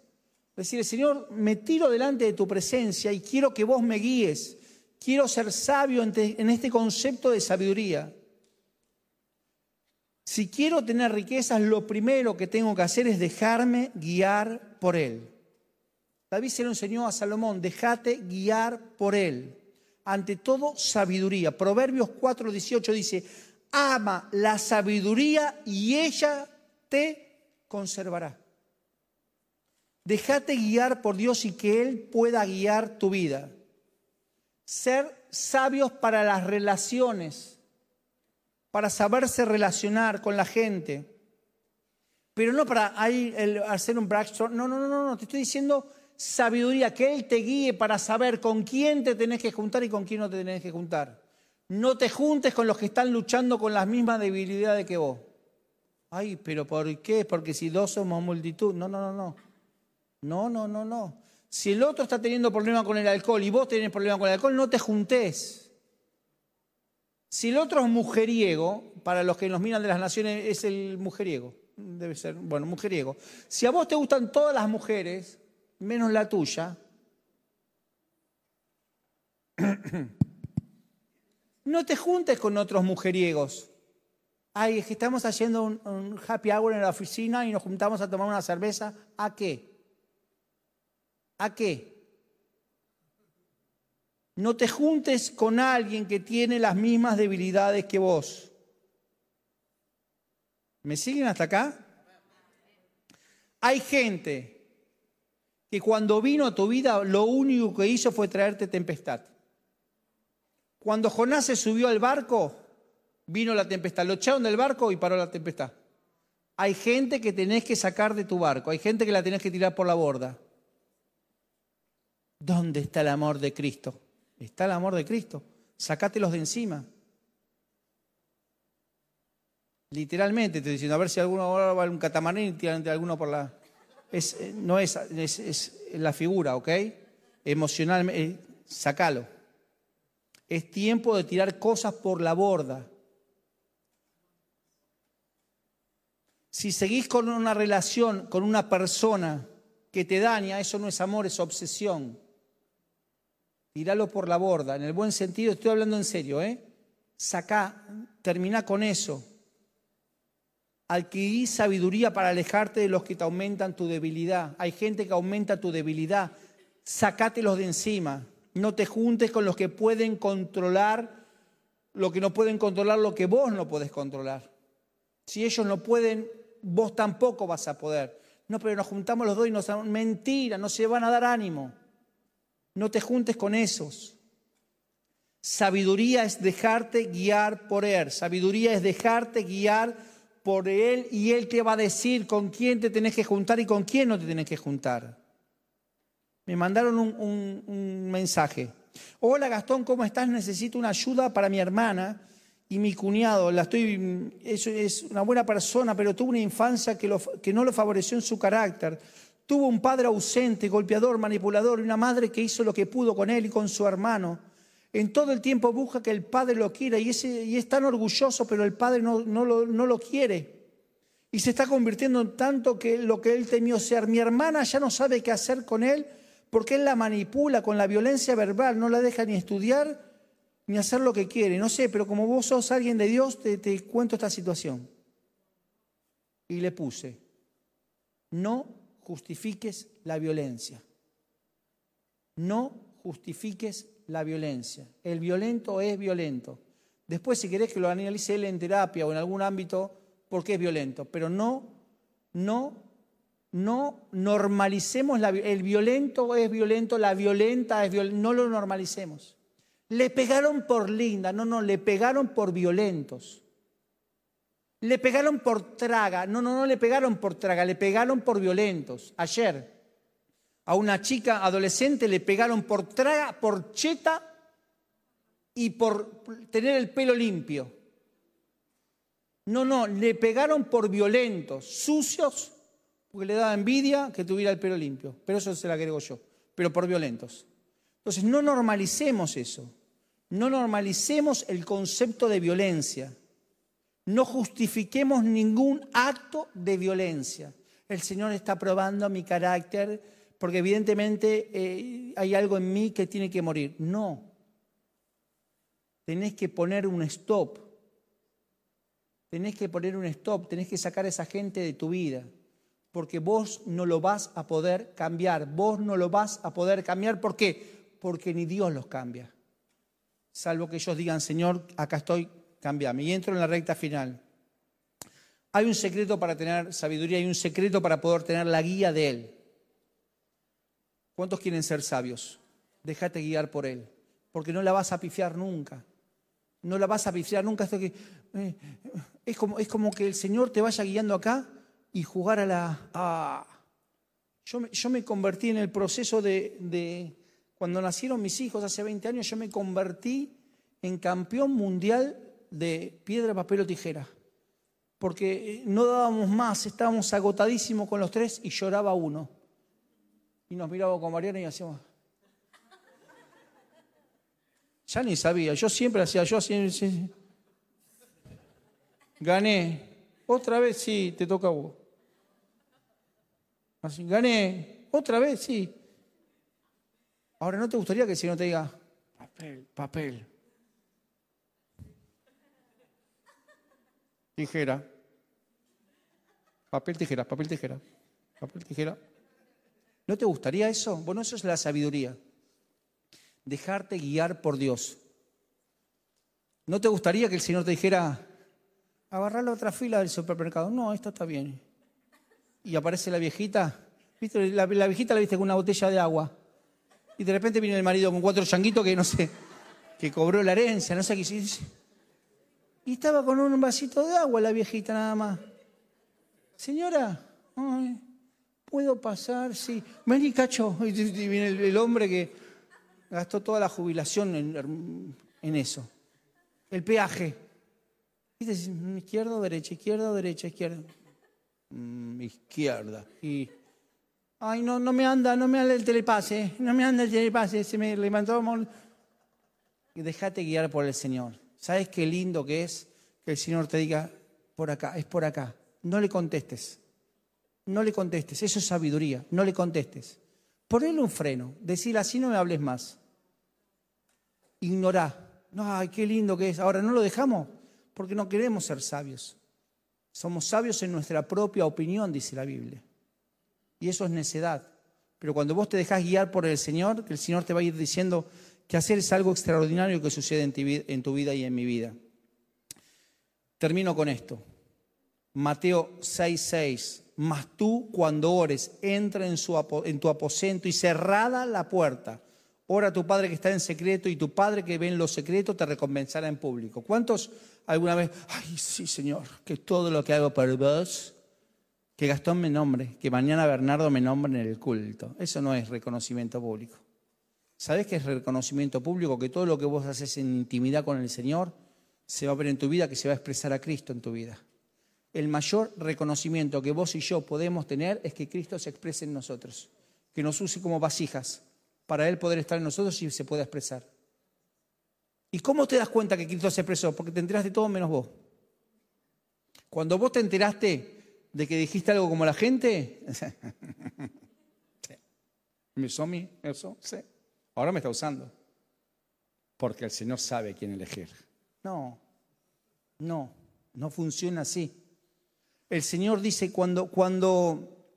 Decir, Señor, me tiro delante de tu presencia y quiero que vos me guíes. Quiero ser sabio en este concepto de sabiduría. Si quiero tener riquezas, lo primero que tengo que hacer es dejarme guiar por Él. David se lo enseñó a Salomón, déjate guiar por Él ante todo sabiduría. Proverbios 4:18 dice, ama la sabiduría y ella te conservará. Déjate guiar por Dios y que Él pueda guiar tu vida. Ser sabios para las relaciones, para saberse relacionar con la gente. Pero no para hacer un backstore. No, no, no, no, te estoy diciendo sabiduría, que Él te guíe para saber con quién te tenés que juntar y con quién no te tenés que juntar. No te juntes con los que están luchando con las mismas debilidades que vos. Ay, pero ¿por qué? Porque si dos somos multitud. No, no, no, no. No, no, no, no. Si el otro está teniendo problema con el alcohol y vos tenés problema con el alcohol, no te juntés. Si el otro es mujeriego, para los que nos miran de las naciones es el mujeriego, debe ser, bueno, mujeriego. Si a vos te gustan todas las mujeres, menos la tuya, no te juntes con otros mujeriegos. Ay, es que estamos haciendo un, happy hour en la oficina y nos juntamos a tomar una cerveza. ¿A qué? ¿A qué? No te juntes con alguien que tiene las mismas debilidades que vos. ¿Me siguen hasta acá? Hay gente que cuando vino a tu vida lo único que hizo fue traerte tempestad. Cuando Jonás se subió al barco, vino la tempestad. Lo echaron del barco y paró la tempestad. Hay gente que tenés que sacar de tu barco, hay gente que la tenés que tirar por la borda. ¿Dónde está el amor de Cristo? Está el amor de Cristo. Sacátelos de encima. Literalmente, te diciendo, a ver si alguno va a un catamarán y tiran alguno por la es, eh, no es, es, la figura, ¿ok? Emocionalmente, eh, sacalo. Es tiempo de tirar cosas por la borda. Si seguís con una relación, con una persona que te daña, eso no es amor, es obsesión. Tíralo por la borda, en el buen sentido, estoy hablando en serio, ¿eh? Sacá, termina con eso Adquirí sabiduría para alejarte de los que te aumentan tu debilidad. Hay gente que aumenta tu debilidad. Sácatelos de encima. No te juntes con los que pueden controlar lo que no pueden controlar, lo que vos no podés controlar. Si ellos no pueden, vos tampoco vas a poder. No, pero nos juntamos los dos y nos mentira, no se van a dar ánimo. No te juntes con esos. Sabiduría es dejarte guiar por Él. Sabiduría es dejarte guiar por Él y Él te va a decir con quién te tenés que juntar y con quién no te tenés que juntar. Me mandaron un, mensaje. Hola Gastón, ¿cómo estás? Necesito una ayuda para mi hermana y mi cuñado. La estoy, es, es una buena persona, pero tuvo una infancia que, que no lo favoreció en su carácter. Tuvo un padre ausente, golpeador, manipulador y una madre que hizo lo que pudo con él y con su hermano. En todo el tiempo busca que el padre lo quiera y, es tan orgulloso, pero el padre no, lo, quiere. Y se está convirtiendo en tanto que lo que él temió ser. Mi hermana ya no sabe qué hacer con él porque él la manipula con la violencia verbal, no la deja ni estudiar ni hacer lo que quiere. No sé, pero como vos sos alguien de Dios, te cuento esta situación. Y le puse, no justifiques la violencia. No justifiques la violencia. El violento es violento. Después, si querés que lo analice él en terapia o en algún ámbito, porque es violento. Pero no, no no normalicemos la, el violento es violento, la violenta es violenta, no lo normalicemos. Le pegaron por linda, no, no, le pegaron por violentos. Le pegaron por traga, no, no, no le pegaron por traga, le pegaron por violentos. Ayer a una chica adolescente le pegaron por traga, por cheta y por tener el pelo limpio. No, no, le pegaron por violentos, sucios porque le daba envidia que tuviera el pelo limpio. Pero eso se la agrego yo, pero por violentos. Entonces, no normalicemos eso. No normalicemos el concepto de violencia. No justifiquemos ningún acto de violencia. El Señor está probando mi carácter porque evidentemente eh, hay algo en mí que tiene que morir. No. Tenés que poner un stop. Tenés que poner un stop. Tenés que sacar a esa gente de tu vida porque vos no lo vas a poder cambiar. Vos no lo vas a poder cambiar. ¿Por qué? Porque ni Dios los cambia. Salvo que ellos digan, Señor, acá estoy, cambiame. Y entro en la recta final. Hay un secreto para tener sabiduría, hay un secreto para poder tener la guía de Él. ¿Cuántos quieren ser sabios? Déjate guiar por Él, porque no la vas a pifiar nunca. No la vas a pifiar nunca. Que, eh, es, como, es como que el Señor te vaya guiando acá y jugar a la... Yo, me, yo, me convertí en el proceso de, Cuando nacieron mis hijos hace 20 años, yo me convertí en campeón mundial de piedra, papel o tijera. Porque no dábamos más, estábamos agotadísimos con los tres y lloraba uno. Y nos miraba con Mariana y hacíamos... Ya ni sabía, yo siempre hacía, yo así... Gané. Otra vez sí, te toca a vos. Así, gané. Otra vez, sí. Ahora, ¿no te gustaría que el Señor te diga, papel, papel? Tijera. Papel, tijera, papel, tijera. Papel, tijera. ¿No te gustaría eso? Bueno, eso es la sabiduría. Dejarte guiar por Dios. ¿No te gustaría que el Señor te dijera, agarrar la otra fila del supermercado? No, esto está bien y aparece la viejita. ¿Viste? La, viejita la viste con una botella de agua. Y de repente viene el marido con cuatro changuitos que no sé, que cobró la herencia, no sé qué. Y estaba con un vasito de agua la viejita nada más. Señora, ¿puedo pasar? Sí. Vení, cacho. Y viene el, hombre que gastó toda la jubilación en, en eso. El peaje. ¿Viste? Izquierda o derecha, izquierda o derecha, izquierda. Mm, izquierda. Y, ay, no, no me anda, no me anda el telepase, no me anda el telepase, se me levantó. Y déjate guiar por el Señor. ¿Sabes qué lindo que es que el Señor te diga, por acá, es por acá? No le contestes. No le contestes, eso es sabiduría, no le contestes. Ponle un freno, decir así no me hables más. Ignorá. No, ay, qué lindo que es. Ahora no lo dejamos porque no queremos ser sabios. Somos sabios en nuestra propia opinión, dice la Biblia. Y eso es necedad. Pero cuando vos te dejás guiar por el Señor, que el Señor te va a ir diciendo que hacer es algo extraordinario que sucede en tu vida y en mi vida. Termino con esto. Mateo 6:6. Mas tú cuando ores, entra en, en tu aposento y cerrada la puerta. Ora a tu Padre que está en secreto y tu Padre que ve en lo secreto te recompensará en público. ¿Cuántos alguna vez, ay, sí, Señor, que todo lo que hago por vos, que Gastón me nombre, que mañana Bernardo me nombre en el culto? Eso no es reconocimiento público. ¿Sabes qué es reconocimiento público? Que todo lo que vos haces en intimidad con el Señor se va a ver en tu vida, que se va a expresar a Cristo en tu vida. El mayor reconocimiento que vos y yo podemos tener es que Cristo se exprese en nosotros, que nos use como vasijas para Él poder estar en nosotros y se pueda expresar. ¿Y cómo te das cuenta que Cristo se expresó? Porque te enteraste todo menos vos. Cuando vos te enteraste de que dijiste algo como la gente, me usó, sí. Ahora me está usando. Porque el Señor sabe quién elegir. No, no, no funciona así. El Señor dice cuando, cuando,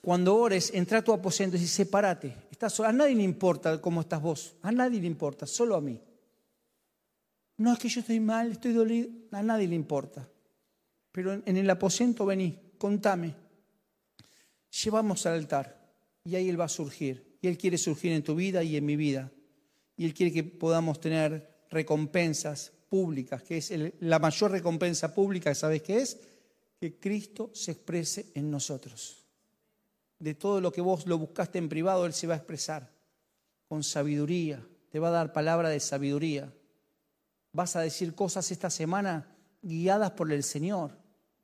cuando ores, entra a tu aposento y sepárate. Estás A nadie le importa cómo estás vos. A nadie le importa, solo a mí. No es que yo estoy mal, estoy dolido. A nadie le importa. Pero en el aposento vení, contame. Llevamos al altar y ahí Él va a surgir. Él quiere surgir en tu vida y en mi vida. Y Él quiere que podamos tener recompensas públicas, que es la mayor recompensa pública, ¿sabes qué es? Que Cristo se exprese en nosotros. De todo lo que vos lo buscaste en privado, Él se va a expresar con sabiduría. Te va a dar palabra de sabiduría. Vas a decir cosas esta semana guiadas por el Señor,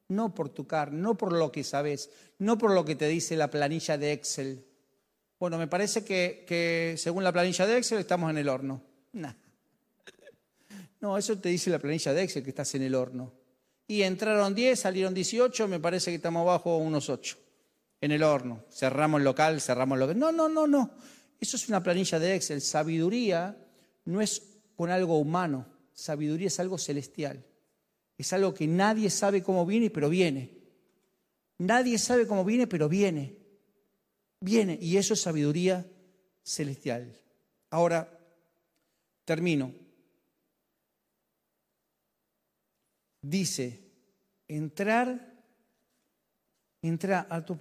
no por tu carne, no por lo que sabes, no por lo que te dice la planilla de Excel, bueno, me parece que, según la planilla de Excel estamos en el horno. No, eso te dice la planilla de Excel que estás en el horno. Y entraron 10, salieron 18, me parece que estamos bajo unos 8 en el horno. Cerramos el local, cerramos el local. No, no, no, no. Eso es una planilla de Excel. Sabiduría no es con algo humano. Sabiduría es algo celestial. Es algo que nadie sabe cómo viene, pero viene. Nadie sabe cómo viene, pero viene viene y eso es sabiduría celestial. Ahora, termino. Dice, entrar, entrar a tu,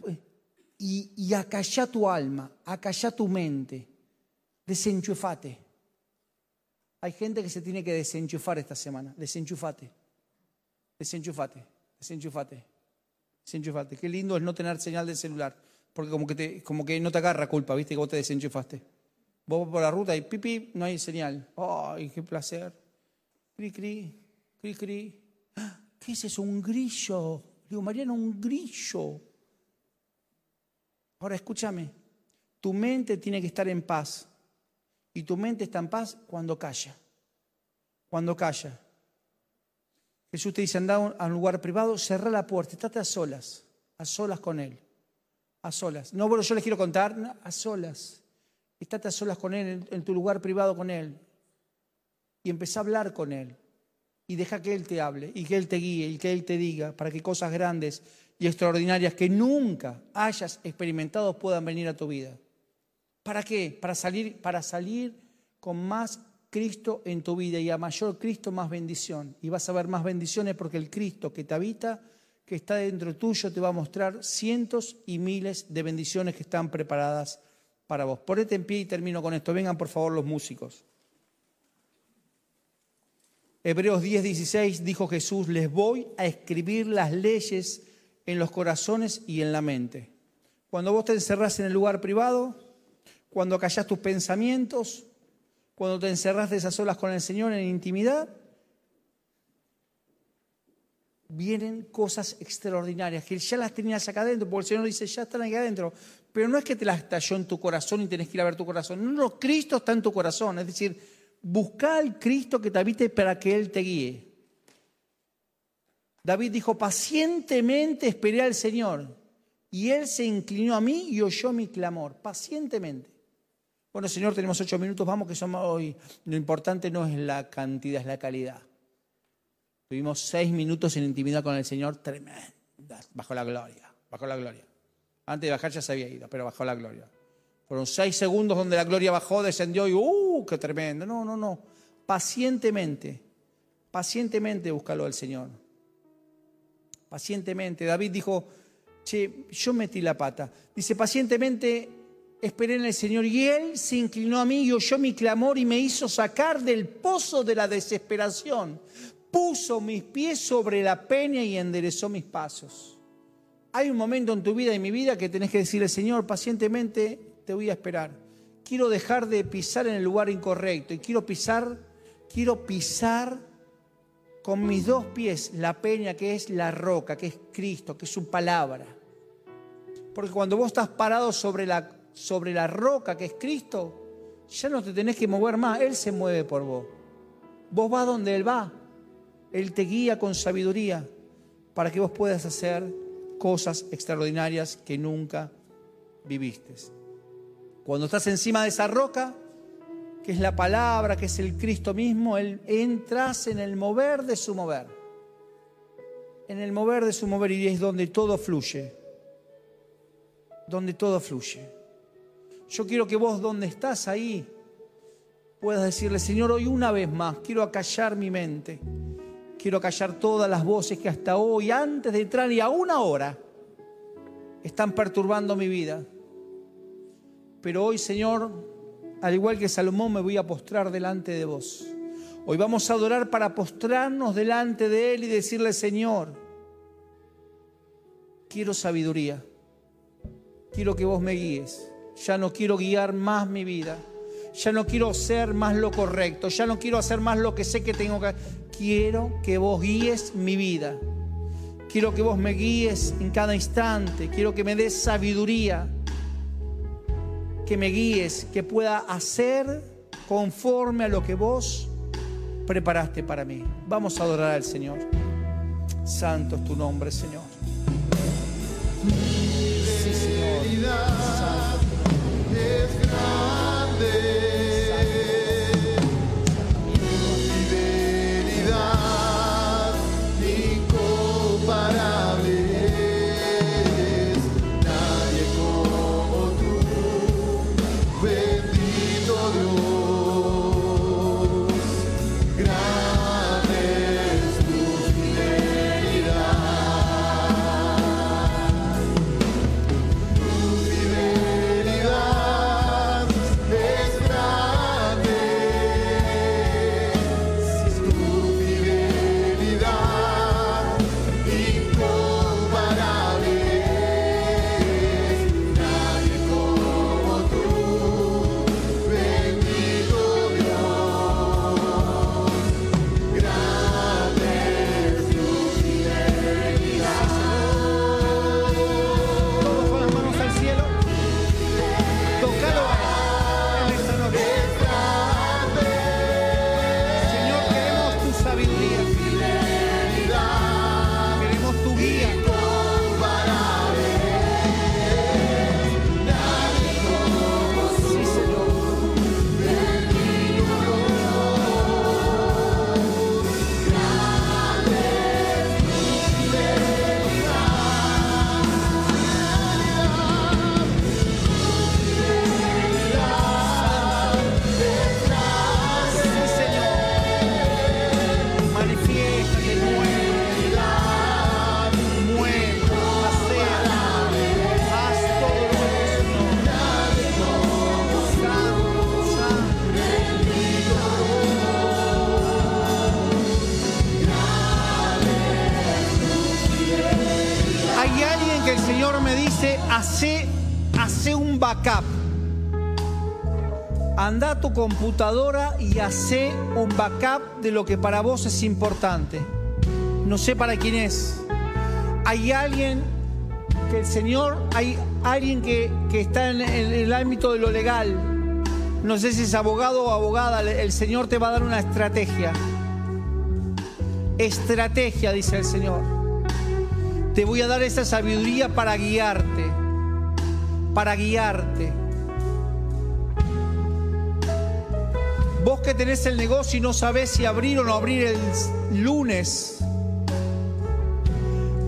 y, y acalla tu alma, acalla tu mente, desenchufate. Hay gente que se tiene que desenchufar esta semana, desenchufate, desenchufate, desenchufate, desenchufate. Qué lindo es no tener señal de celular porque como que, te, como que no te agarra culpa, ¿viste? Que vos te desenchufaste. Vos vas por la ruta y pipi, no hay señal. ¡Ay, qué placer! Cri, cri, cri, cri. ¿Qué es eso? Un grillo. Digo, Mariano, un grillo. Ahora escúchame, tu mente tiene que estar en paz. Y tu mente está en paz cuando calla. Cuando calla. Jesús te dice, anda a un lugar privado, cerra la puerta, estate a solas, a solas con Él a solas. No, bueno, yo les quiero contar, a solas. Estate a solas con Él, en, tu lugar privado con Él. Y empecé a hablar con Él. Y deja que Él te hable y que Él te guíe y que Él te diga para que cosas grandes y extraordinarias que nunca hayas experimentado puedan venir a tu vida. ¿Para qué? Para salir, para salir con más Cristo en tu vida y a mayor Cristo más bendición. Y vas a ver más bendiciones porque el Cristo que te habita que está dentro tuyo te va a mostrar cientos y miles de bendiciones que están preparadas para vos. Ponete en pie y termino con esto. Vengan por favor los músicos. Hebreos 10, 16 dijo Jesús, les voy a escribir las leyes en los corazones y en la mente. Cuando vos te encerrás en el lugar privado, cuando callás tus pensamientos, cuando te encerrás de esas solas con el Señor en intimidad, vienen cosas extraordinarias, que ya las tenías acá adentro, porque el Señor dice, ya están aquí adentro. Pero no es que te las estalló en tu corazón y tenés que ir a ver tu corazón. No, no, Cristo está en tu corazón. Es decir, busca al Cristo que te habite para que Él te guíe. David dijo, pacientemente esperé al Señor. Y Él se inclinó a mí y oyó mi clamor, pacientemente. Bueno, Señor, tenemos ocho minutos, vamos que somos hoy. Lo importante no es la cantidad, es la calidad. Tuvimos seis minutos en intimidad con el Señor, tremenda, bajo la gloria, bajo la gloria. Antes de bajar ya se había ido, pero bajó la gloria. Fueron seis segundos donde la gloria bajó, descendió y ¡uh! ¡Qué tremendo! No, no, no. Pacientemente, pacientemente búscalo al Señor. Pacientemente. David dijo, che, yo metí la pata. Dice, pacientemente esperé en el Señor y Él se inclinó a mí y oyó mi clamor y me hizo sacar del pozo de la desesperación. Puso mis pies sobre la peña y enderezó mis pasos. Hay un momento en tu vida y en mi vida que tenés que decirle, Señor, pacientemente te voy a esperar. Quiero dejar de pisar en el lugar incorrecto y quiero pisar, quiero pisar con mis dos pies la peña que es la roca, que es Cristo, que es su palabra. Porque cuando vos estás parado sobre la, sobre la roca que es Cristo, ya no te tenés que mover más, Él se mueve por vos. Vos vas donde Él va. Él te guía con sabiduría para que vos puedas hacer cosas extraordinarias que nunca viviste. Cuando estás encima de esa roca, que es la palabra, que es el Cristo mismo, Él entras en el mover de su mover. En el mover de su mover y es donde todo fluye. Donde todo fluye. Yo quiero que vos donde estás ahí puedas decirle, Señor, hoy una vez más quiero acallar mi mente. Quiero callar todas las voces que hasta hoy, antes de entrar y aún ahora, están perturbando mi vida. Pero hoy, Señor, al igual que Salomón, me voy a postrar delante de vos. Hoy vamos a adorar para postrarnos delante de Él y decirle, Señor, quiero sabiduría. Quiero que vos me guíes. Ya no quiero guiar más mi vida. Ya no quiero ser más lo correcto. Ya no quiero hacer más lo que sé que tengo que quiero que vos guíes mi vida. Quiero que vos me guíes en cada instante. Quiero que me des sabiduría. Que me guíes, que pueda hacer conforme a lo que vos preparaste para mí. Vamos a adorar al Señor. Santo es tu nombre, Señor. Señor. Computadora y hace un backup de lo que para vos es importante. No sé para quién es. Hay alguien que el Señor, hay alguien que, está en, el ámbito de lo legal. No sé si es abogado o abogada, el Señor te va a dar una estrategia. Estrategia, dice el Señor. Te voy a dar esa sabiduría para guiarte, para guiarte. Vos que tenés el negocio y no sabés si abrir o no abrir el lunes,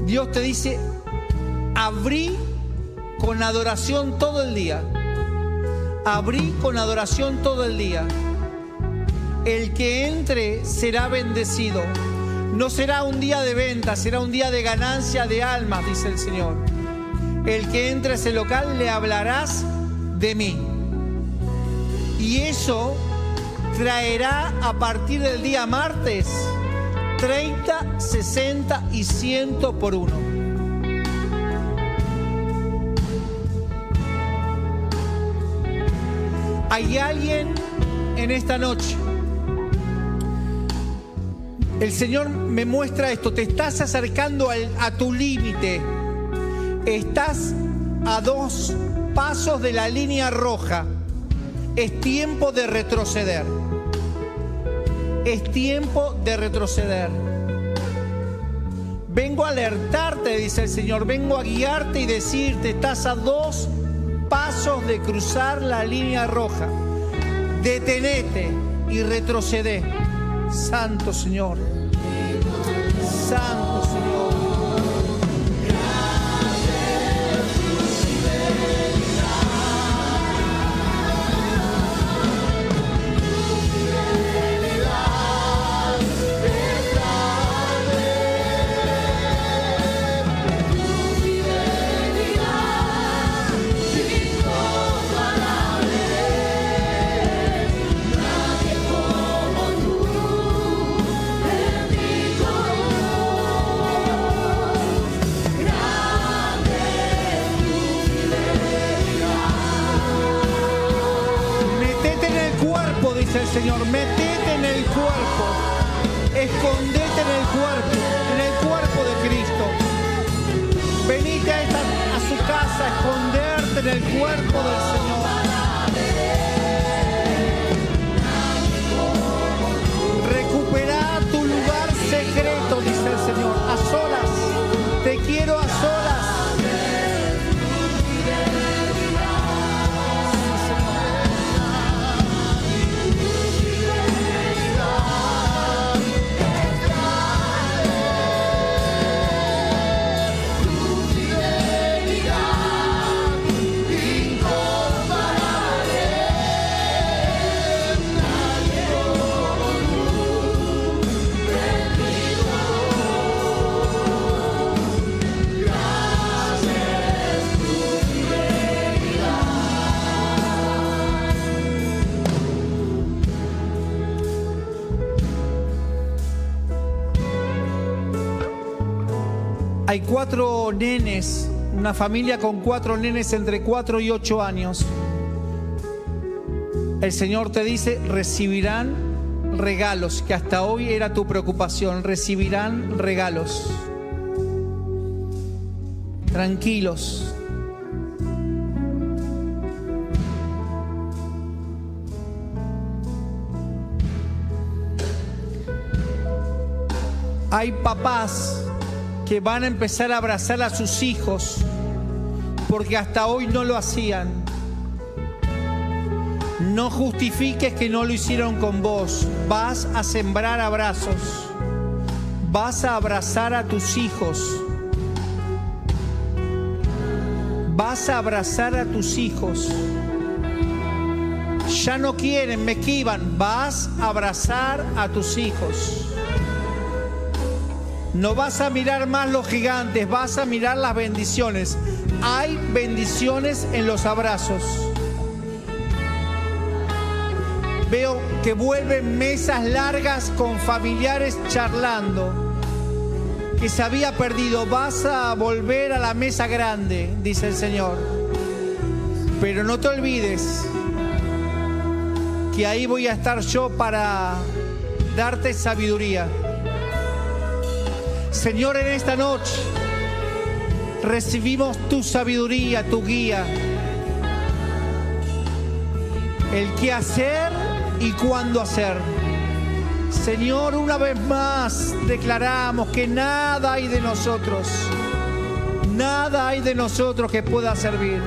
Dios te dice, abrí con adoración todo el día. Abrí con adoración todo el día. El que entre será bendecido. No será un día de venta, será un día de ganancia de almas, dice el Señor. el que entre a ese local le hablarás de mí. Y eso traerá a partir del día martes 30, 60 y 100 por uno. Hay alguien en esta noche. El Señor me muestra esto, te estás acercando a tu límite. Estás a dos pasos de la línea roja. Es tiempo de retroceder. Es tiempo de retroceder. Vengo a alertarte, dice el Señor. Vengo a guiarte y decirte, estás a dos pasos de cruzar la línea roja. Detenete y retrocede. Santo Señor. Santo Hay cuatro nenes, una familia con cuatro nenes entre cuatro y ocho años. El Señor te dice, recibirán regalos, que hasta hoy era tu preocupación, recibirán regalos. Tranquilos. Hay papás que van a empezar a abrazar a sus hijos porque hasta hoy no lo hacían. No justifiques que no lo hicieron con vos. Vas a sembrar abrazos. Vas a abrazar a tus hijos. Vas a abrazar a tus hijos. Ya no quieren, me esquivan. Vas a abrazar a tus hijos. No vas a mirar más los gigantes, vas a mirar las bendiciones. Hay bendiciones en los abrazos. Veo que vuelven mesas largas con familiares charlando. Que se había perdido. Vas a volver a la mesa grande, dice el Señor. Pero no te olvides que ahí voy a estar yo para darte sabiduría. Señor, en esta noche recibimos tu sabiduría, tu guía. El qué hacer y cuándo hacer. Señor, una vez más declaramos que nada hay de nosotros, nada hay de nosotros que pueda servir.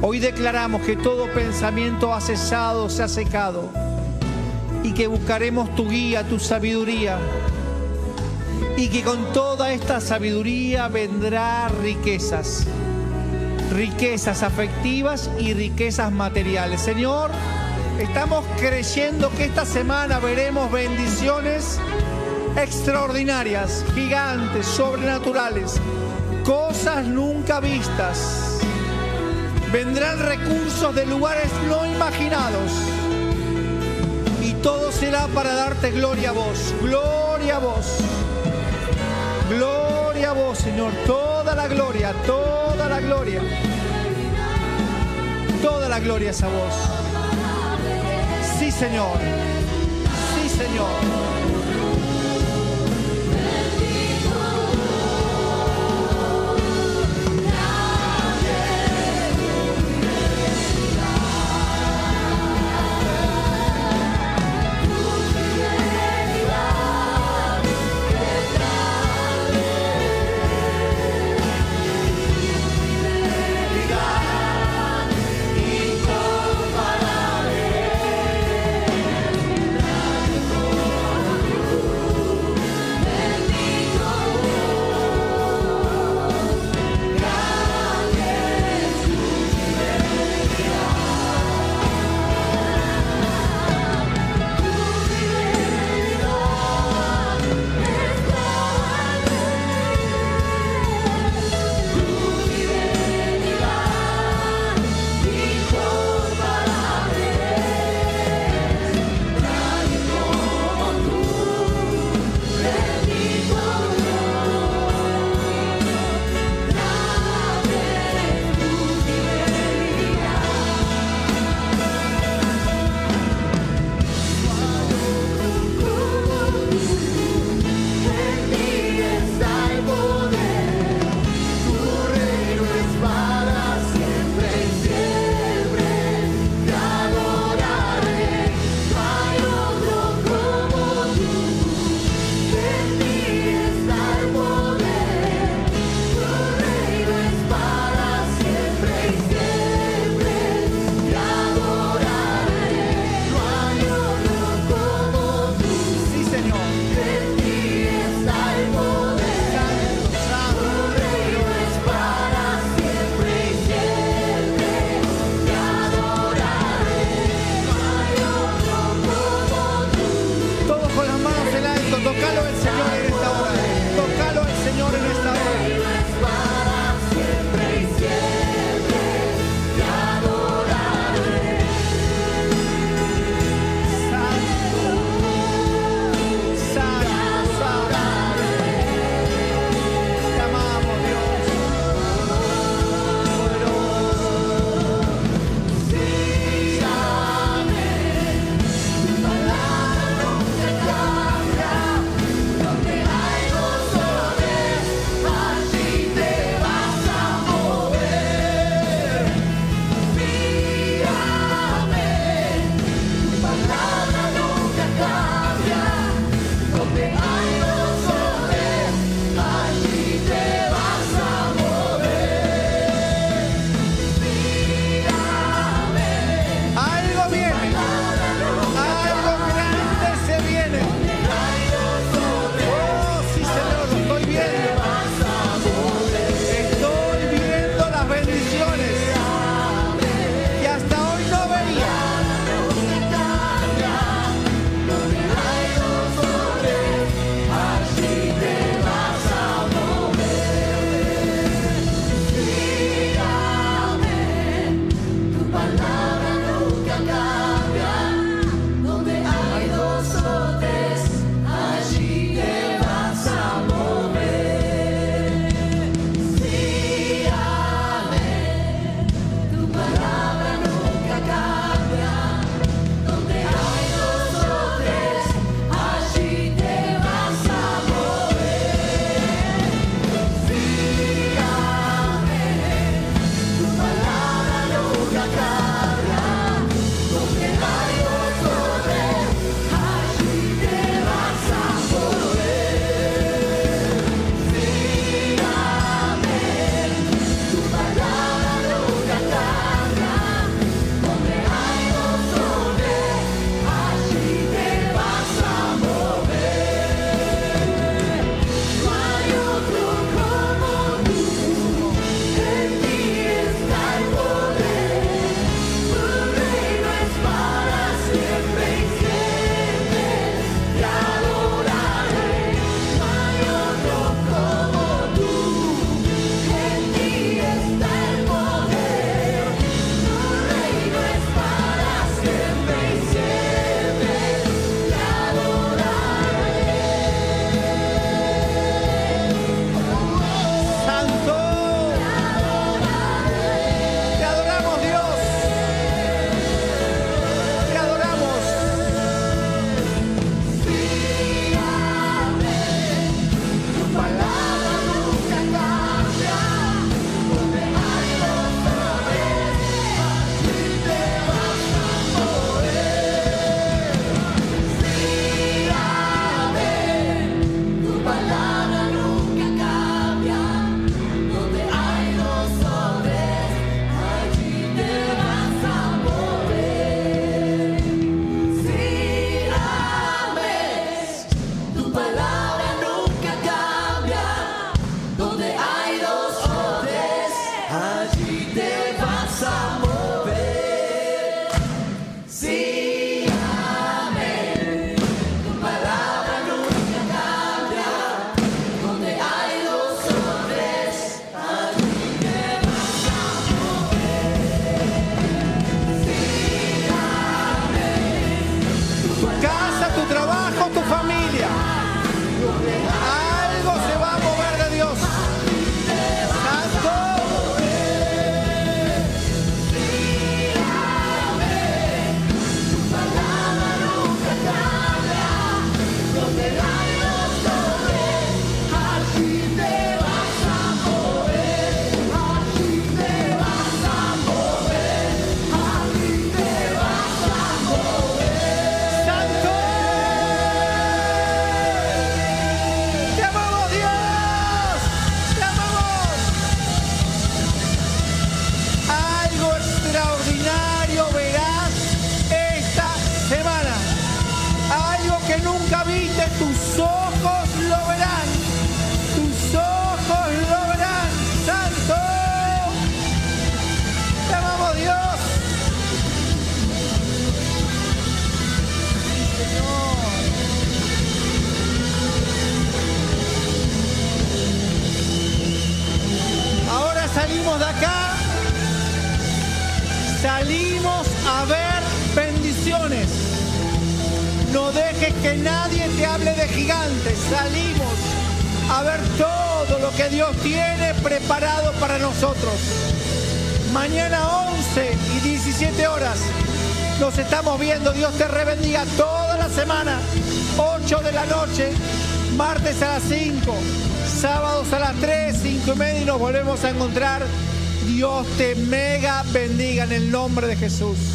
Hoy declaramos que todo pensamiento ha cesado, se ha secado y que buscaremos tu guía, tu sabiduría y que con toda esta sabiduría vendrá riquezas, riquezas afectivas y riquezas materiales. Señor, estamos creyendo que esta semana veremos bendiciones extraordinarias, gigantes, sobrenaturales, cosas nunca vistas. Vendrán recursos de lugares no imaginados. Y todo será para darte gloria a vos. Gloria a vos. Gloria a vos, Señor. Toda la gloria, toda la gloria. Toda la gloria es a vos. Sí, Señor. Sí, Señor. nos volvemos a encontrar. Dios te mega bendiga en el nombre de Jesús.